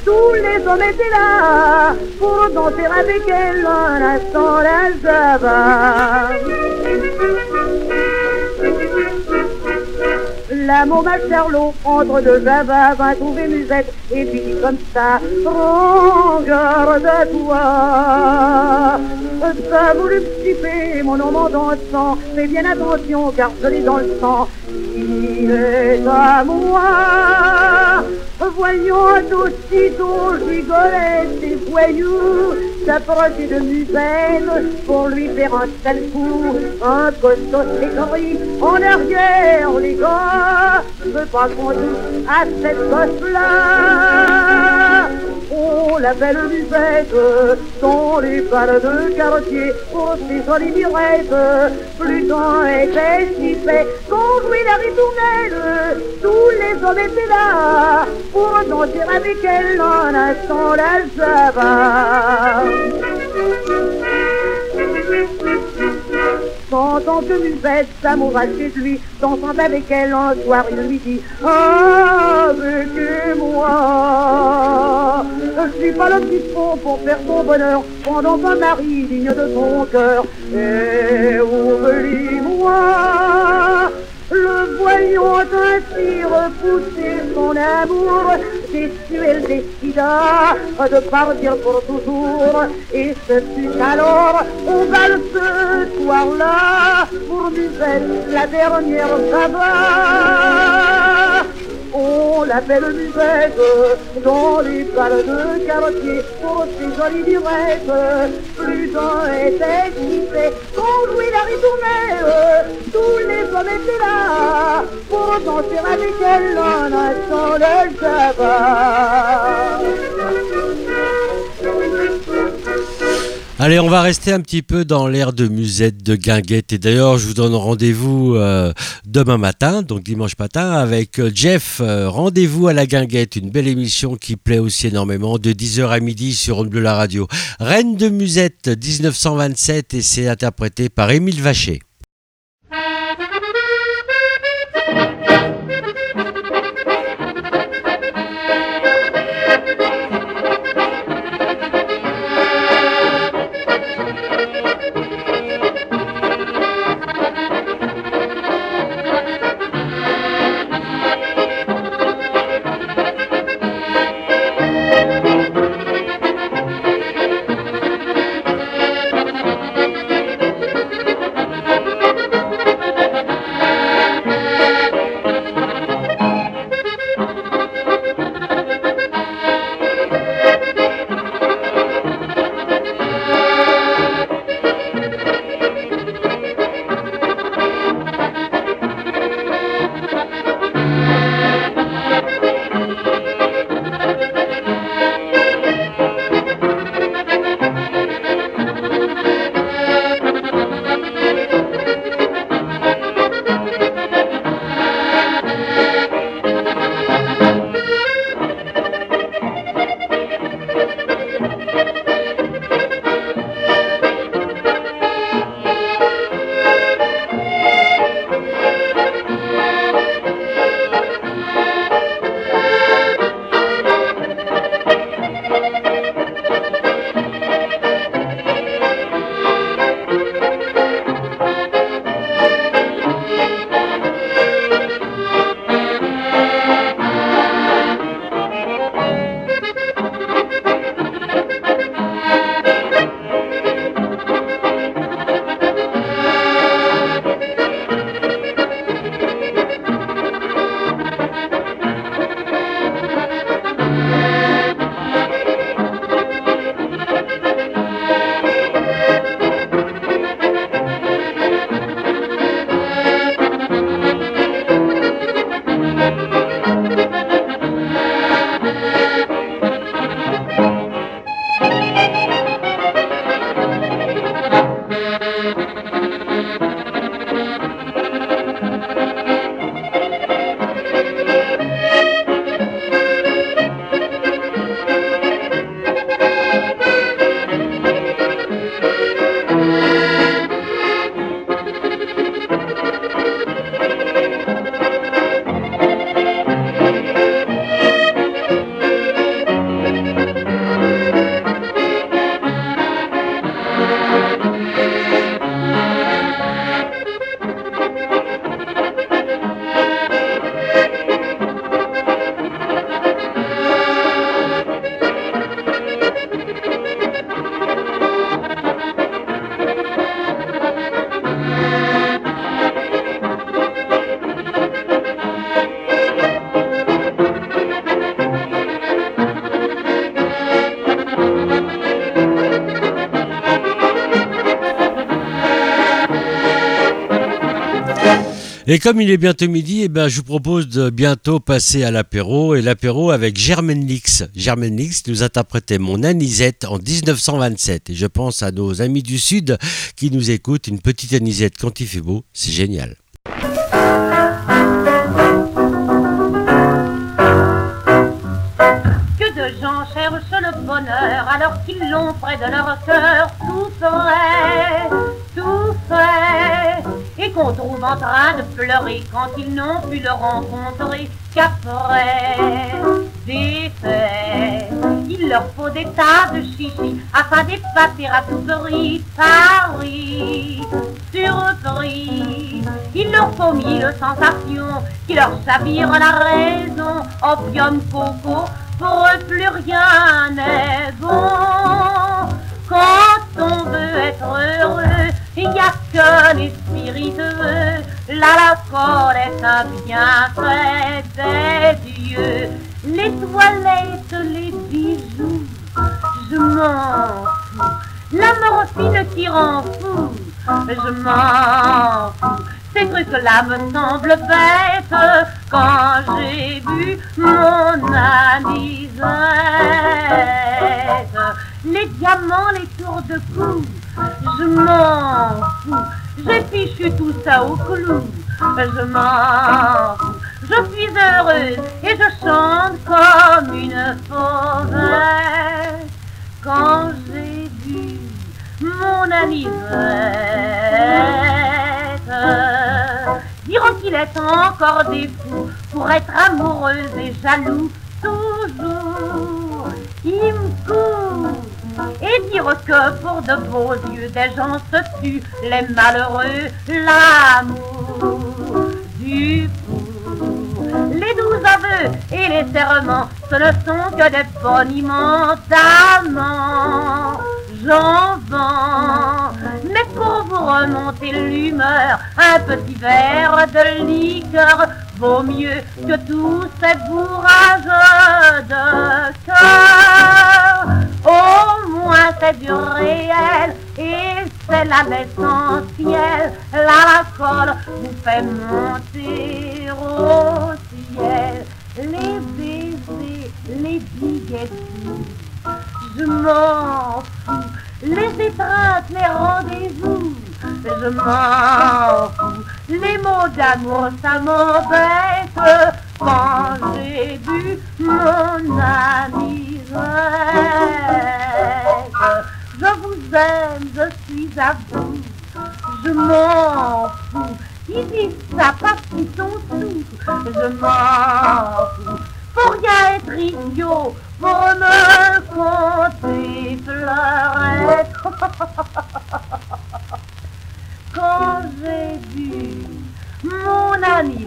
Tous les hommes étaient là pour danser avec elle un instant la java. La ma Charlot, entre deux java, va trouver Musette, et puis comme ça, garde à toi. Ça voulu me mon nom en dansant, fais bien attention, car je l'ai dans le sang. Il est à moi. Voyons aussitôt gigoler ses voyous, s'approcher de Musette pour lui faire un sale coup, un costaud écrit en arrière, les gars, je veux pas qu'on touche à cette gosse-là. On l'appelle Musette dans les balles de quartier pour ses jolies mirettes. Plus d'un était si fait qu'on la ritournelle. Tous les hommes étaient là pour danser avec elle un instant la java. Sentant que Musette chez lui, dansant avec elle un soir, il lui dit Avec moi Je suis pas le petit fond pour faire ton bonheur. Pendant un mari digne de ton cœur. Et oublie-moi le voyant ainsi repousser son amour, déçu, elle décida de partir pour toujours. Et ce fut alors, on va ce soir-là, pour Musette, la dernière va on l'appelle Musette dans les balles de quartier pour ses jolies mirettes. Plus d'un était excité qu'on jouait la ritournelle. Tous les hommes étaient là pour danser avec elle un instant de java. Allez, on va rester un petit peu dans l'air de musette, de guinguette. Et d'ailleurs, je vous donne rendez-vous euh, demain matin, donc dimanche matin, avec euh, Jeff. Euh, rendez-vous à la guinguette, une belle émission qui plaît aussi énormément, de 10h à midi sur Onde Bleu la radio. Reine de musette, 1927, et c'est interprété par Émile Vacher. Et comme il est bientôt midi, eh ben, je vous propose de bientôt passer à l'apéro. Et l'apéro avec Germaine Lix. Germaine Lix nous interprétait Mon Anisette en 1927. Et je pense à nos amis du Sud qui nous écoutent. Une petite Anisette quand il fait beau, c'est génial. Que de gens cherchent le bonheur alors qu'ils l'ont près de leur cœur, tout vrai, en train de pleurer quand ils n'ont pu le rencontrer qu'après des faits. Il leur faut des tas de chichis afin d'épater à tout prix Paris. Surpris, il leur faut mille sensations qui leur chavirent la raison. Opium, Trucs-là me semblent bêtes quand j'ai vu mon anisette. Les diamants, les tours de cou, je m'en fous. J'ai fichu tout ça au clou, je m'en fous. Je suis heureuse et je chante comme une fauvette quand j'ai vu mon anisette. Qu'il est encore des fous pour être amoureuse et jaloux toujours. Il me court et dire que pour de beaux yeux des gens se tuent, les malheureux, l'amour du fou. Les douze aveux et les serments, ce ne sont que des boniments d'amants. J'en vends, remonter l'humeur, un petit verre de liqueur vaut mieux que tous ces bourrages de cœur. Au moins c'est du réel et c'est l'essentiel. L'alcool vous fait monter au ciel. Les baisers, les billets je m'en fous. Les étreintes, les rendez-vous, je m'en fous. Les mots d'amour, ça m'embête quand j'ai vu mon ami Je vous aime, je suis à vous, je m'en fous. Ils disent ça parce qu'ils sont sous, je m'en fous. Pour rien être idiot, pour me compter pleurer. Quand j'ai vu mon ami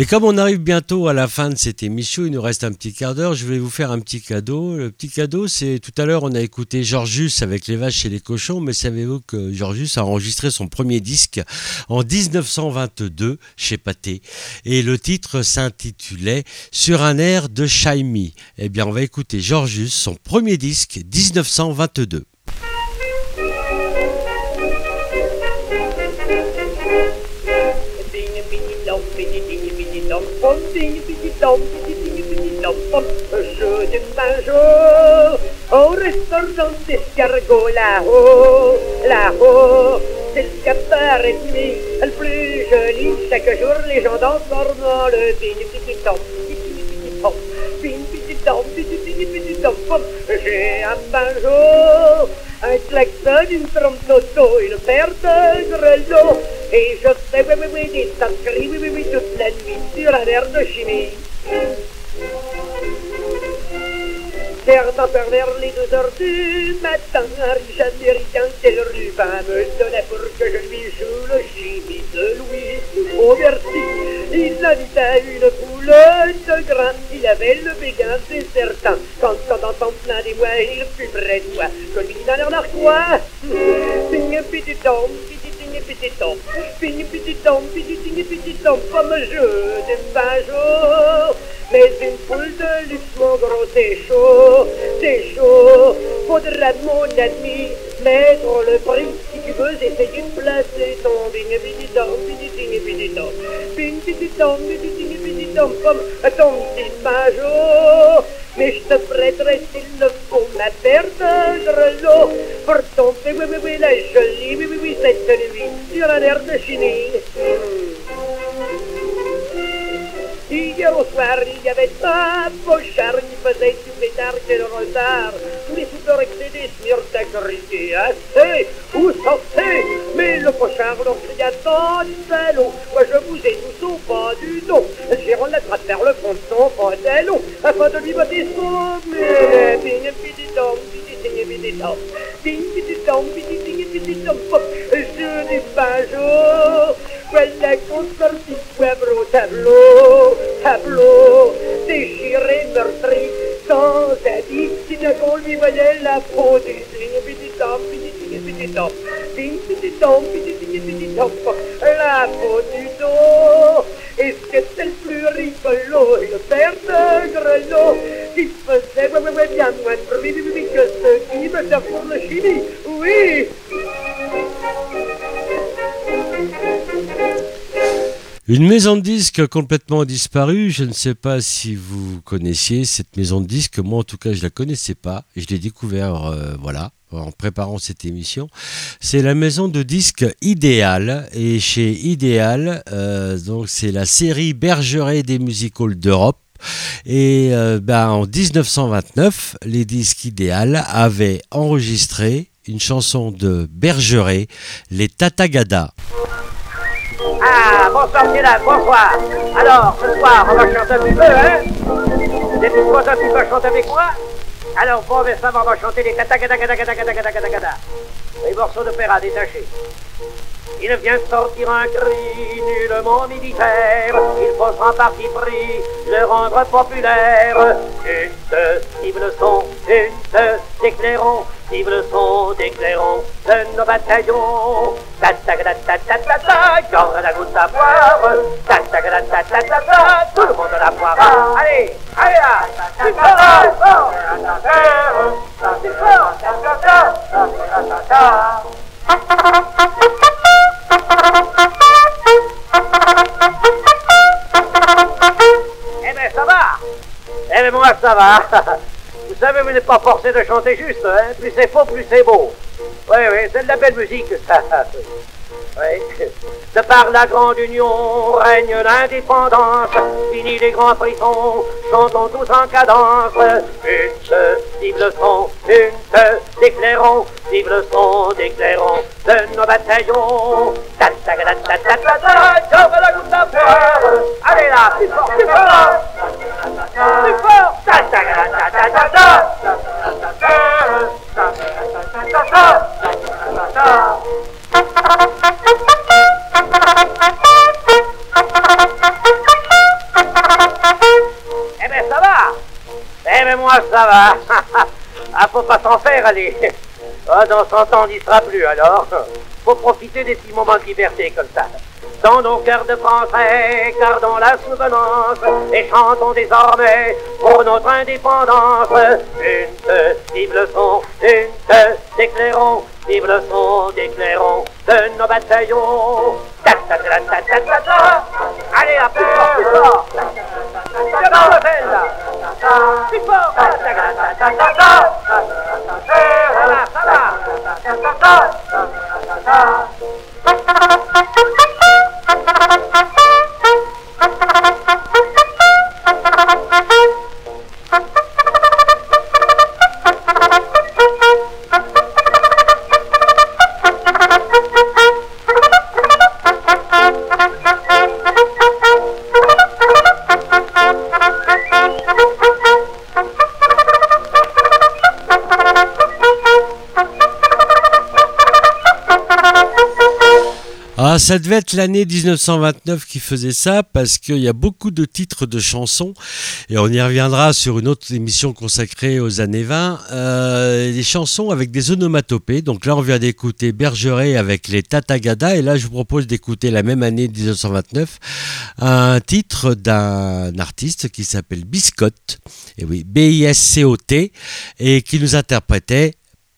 Et comme on arrive bientôt à la fin de cette émission, il nous reste un petit quart d'heure, je vais vous faire un petit cadeau. Le petit cadeau, c'est tout à l'heure, on a écouté Georgius avec les vaches et les cochons, mais savez-vous que Georgius a enregistré son premier disque en 1922 chez Pathé et le titre s'intitulait Sur un air de Chaimi. Eh bien, on va écouter Georgius, son premier disque 1922. Je un jour au restaurant d'escargot là-haut, là-haut. C'est le capteur et demi, le plus joli. Chaque jour, les gens dansent dans le bini petit tom, petit tom, bini petit tom, petit petit petit tom. J'ai un banjo, un klaxon, une trompe d'auto, une paire de grelots. Et je fais oui, oui, oui, des tas de cris, oui, oui, oui, toute la nuit sur un air de chimie. Vers les deux heures du matin, un riche américain quel ruban me donnait pour que je lui joue le chimie de Louis Auberti. Il habitait une poule de grain, il avait le béguin, c'est certain. Quand on entend plein des mois, il fut près de moi, que lui dans l'air narquois. Ping, petit tom, petit ting, petit tom, ping, petit tom, petit ting, petit tom, comme je des banjo. Mais une poule de luxe, mon gros, c'est chaud, c'est chaud. Faudra, mon ami, mettre le prix si tu veux essayer de placer ton bing bidi dom bidi ding bidi dom bing bidi dom bidi ding dom comme ton petit major. Mais je te prêterai s'il le faut ma paire de grelots pour ton oui, oui, oui, la jolie, oui, oui, oui, cette nuit sur un air de Chine. Hier il y avait un pochard qui faisait du pétard quel retard. Tous les soupeurs excédés mirent à assez ou sortez. Mais le pochard leur cria tant salaud. Moi je vous ai tous au pas du. Le gérant l'attrape vers le fond de son pantalon afin de lui botter son. Je n'ai pas. Voilà qu'on sortit poivre au tableau, tableau, déchiré, meurtri, sans habit, si d'un coup lui voyait la peau du ding, bidi dom, bidi ding, bidi dom, ding, bidi dom, bidi ding, bidi dom, la peau du dos. Est-ce que c'est le plus rigolo, le père de grelot, qui faisait, ouais, ouais, ouais, bien moins de bruit, oui, oui, que ceux qui me servent pour le chimie, oui. Une maison de disques complètement disparue. Je ne sais pas si vous connaissiez cette maison de disques. Moi, en tout cas, je la connaissais pas. Je l'ai découvert, euh, voilà, en préparant cette émission. C'est la maison de disques Idéal. Et chez Idéal, euh, c'est la série Bergeret des musicals d'Europe. Et euh, ben, en 1929, les disques Idéal avaient enregistré une chanson de Bergeret, les Tatagada. Bonsoir. Alors, ce soir, on va chanter un petit peu, hein Des petits voisins qui peuvent chanter avec moi Alors, bon, mais ça, on va chanter les. Les morceaux détachés. Il vient sortir un cri nullement militaire. Il faut sans parti pris le rendre populaire. Une de cible son, de d'éclairons, cible son d'éclairons de nos bataillons. Ta ta ta ta ta ta ta, la goutte à boire. Ta ta ta ta tout le monde la boira. Allez, allez là, plus fort, plus fort. Ta ta ta ta. Eh ben ça va Eh ben moi ça va Vous savez, vous n'êtes pas forcé de chanter juste, hein Plus c'est faux, plus c'est beau. Oui, oui, c'est de la belle musique, ça. De par la grande union règne l'indépendance. Fini les grands frissons, chantons tous en cadence. Une vive son, une d'éclairons, vive son d'éclairons de nos bataillons. Ta. Allez là, plus fort, ta. Eh ben ça va. Eh ben moi ça va. Ah faut pas s'en faire allez. Ah, Dans 100 ans on n'y sera plus alors Faut profiter des petits moments de liberté comme ça dans nos cœurs de Français, gardons la souvenance et chantons désormais pour notre indépendance. Une vive le son, une d'éclairons, vive le son d'éclairons de nos bataillons. Ta ta ta ta ta ta ta. Allez là, plus fort, plus fort. C'est dans le bel là. Plus fort. Ta ta ta ta ta ta. Ça va. Ta Thank you. Ça devait être l'année 1929 qui faisait ça parce qu'il y a beaucoup de titres de chansons et on y reviendra sur une autre émission consacrée aux années 20. Euh, des chansons avec des onomatopées. Donc là, on vient d'écouter Bergeret avec les Tatagada et là, je vous propose d'écouter la même année 1929 un titre d'un artiste qui s'appelle Biscotte. Et oui, B-I-S-C-O-T et qui nous interprétait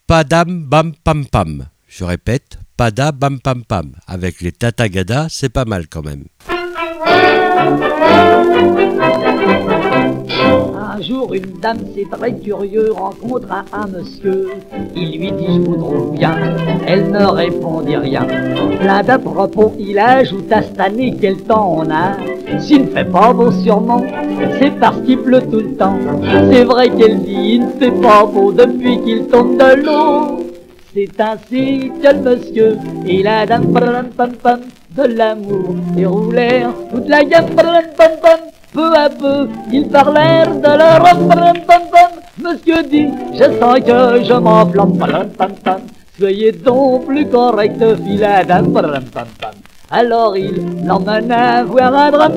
Padam Bam Pam Pam. Je répète, Pada Bam Pam Pam. Avec les Tatagada, c'est pas mal quand même. Un jour, une dame, c'est très curieux, rencontre un, un monsieur. Il lui dit, je vous trouve bien. Elle ne répondit rien. Plein d'à propos, il ajoute à cette année quel temps on a. S'il ne fait pas beau sûrement, c'est parce qu'il pleut tout le temps. C'est vrai qu'elle dit, il ne fait pas beau depuis qu'il tombe de l'eau. C'est ainsi que le monsieur et la dame pam, pam, de l'amour déroulèrent toute la gamme pam, pam. Peu à peu, ils parlèrent de leur pam, pam. Monsieur dit, je sens que je m'enflamme pam, pam. Soyez donc plus correct, fit la dame pam, pam. Alors il l'emmena voir un drame.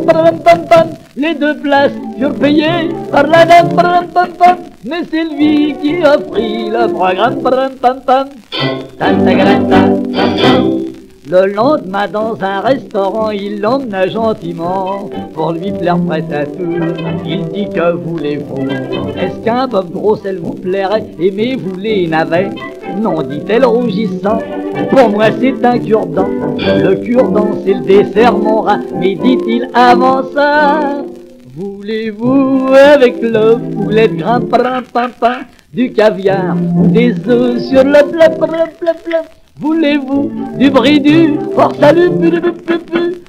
Les deux places furent payées par la dame. Mais c'est lui qui offrit le programme, pam, pam, pam. Le lendemain, dans un restaurant, il l'emmena gentiment pour lui plaire près à tout. Il dit que voulez-vous? Est-ce qu'un bob gros, elle vous plairait Aimez-vous les navets? Non, dit-elle rougissant. Pour moi, c'est un cure-dent. Le cure-dent, c'est le dessert, mon rat. Mais dit-il avant ça Voulez-vous avec le poulet de grain, pam, du caviar des œufs sur le plat, plat, plat, plat Voulez-vous du bris du fort salut,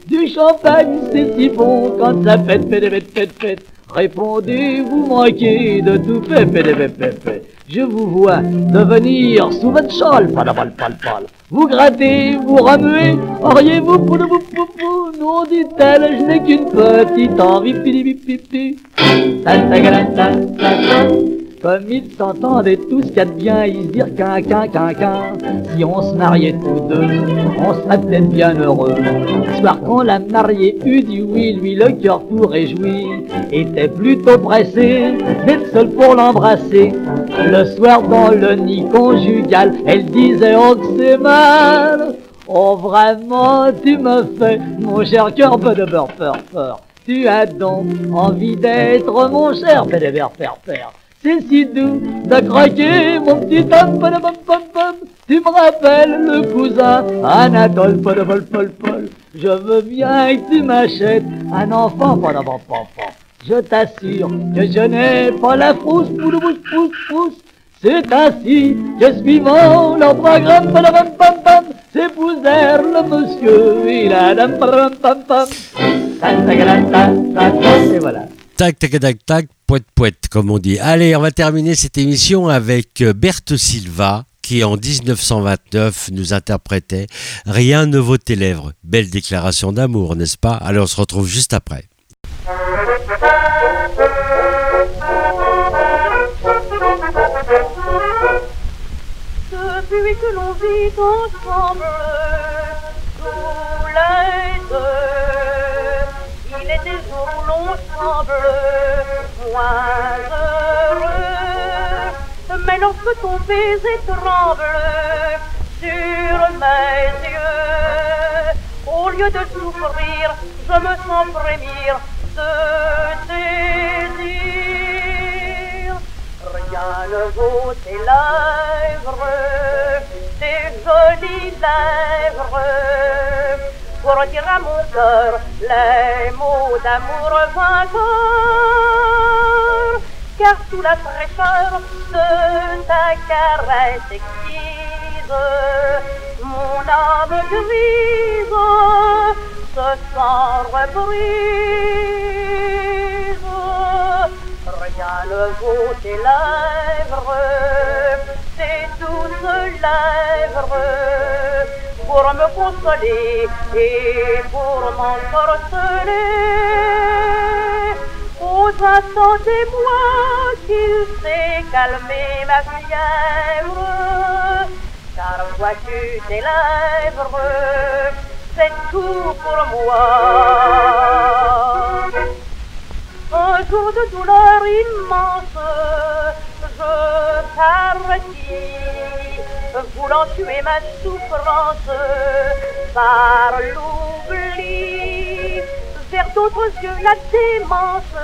du champagne, c'est si bon quand ça pète, pète, pète, pète, pète. Répondez, vous manquez de tout pète, pète. Je vous vois devenir sous votre châle, pal, pal, pal, pal. Vous grattez, vous remuez, auriez-vous pou, pou, pou, non, dit-elle, je n'ai qu'une petite envie, pili, pipi, pipi. Comme ils s'entendaient tous quatre bien, ils se dirent qu'un, qu'un, qu'un, qu'un. Si on se mariait tous deux, on serait peut-être bien heureux. Soir quand la mariée eut dit oui, lui le cœur tout réjoui, était plutôt pressé d'être seul pour l'embrasser. Le soir dans le nid conjugal, elle disait oh que c'est mal. Oh vraiment, tu me fais, mon cher cœur, peu de beurre, peur, peur. Tu as donc envie d'être mon cher, peu de beurre. C'est si doux croquer mon petit homme. Tu me rappelles le cousin Anatole. Je veux bien que tu m'achètes un enfant. Je t'assure que je n'ai pas la frousse, poule, pousse, pousse. C'est ainsi que suivant leur programme, pom, pom, pom, le monsieur et la dame, et voilà. Tac, tac, tac, tac, poète, poète, comme on dit. Allez, on va terminer cette émission avec euh, Berthe Silva, qui en 1929 nous interprétait Rien ne vaut tes lèvres. Belle déclaration d'amour, n'est-ce pas? Allez, on se retrouve juste après. Depuis que l'on vit ensemble semble moins heureux. Mais lorsque ton baiser tremble sur mes yeux, au lieu de souffrir, je me sens frémir de désir. Rien ne vaut tes lèvres, tes jolies lèvres pour dire à mon cœur les mots d'amour vainqueurs. Car sous la fraîcheur de ta caresse exquise, mon âme grise se sent reprise. Rien vaut tes lèvres, tes douces lèvres pour me consoler et pour m'ensorceler. Aux instants témoins qu'il sait calmer ma fièvre, car vois-tu tes lèvres c'est tout pour moi. Un jour de douleur immense, je partis, voulant tuer ma souffrance par l'oubli. Vers d'autres yeux, la démence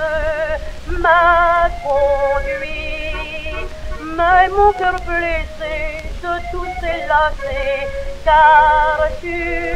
m'a conduit, mais mon cœur blessé de tous ces lacets, car tu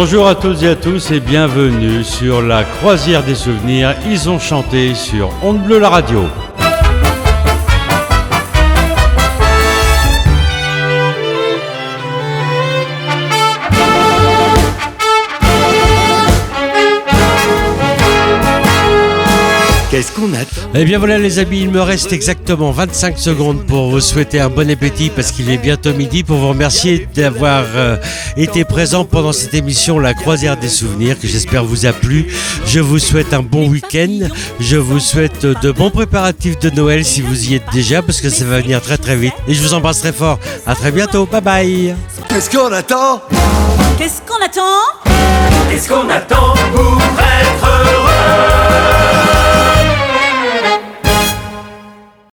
Bonjour à toutes et à tous et bienvenue sur la croisière des souvenirs. Ils ont chanté sur Onde Bleu la radio. Qu'est-ce qu'on attend Eh bien voilà les amis, il me reste exactement 25 secondes pour vous souhaiter un bon appétit parce qu'il est bientôt midi, pour vous remercier d'avoir euh, été présent pendant cette émission La Croisière des Souvenirs que j'espère vous a plu. Je vous souhaite un bon week-end, je vous souhaite de bons préparatifs de Noël si vous y êtes déjà parce que ça va venir très très vite. Et je vous embrasse très fort. À très bientôt, bye bye. Qu'est-ce qu'on attend Qu'est-ce qu'on attend Qu'est-ce qu'on attend pour être heureux?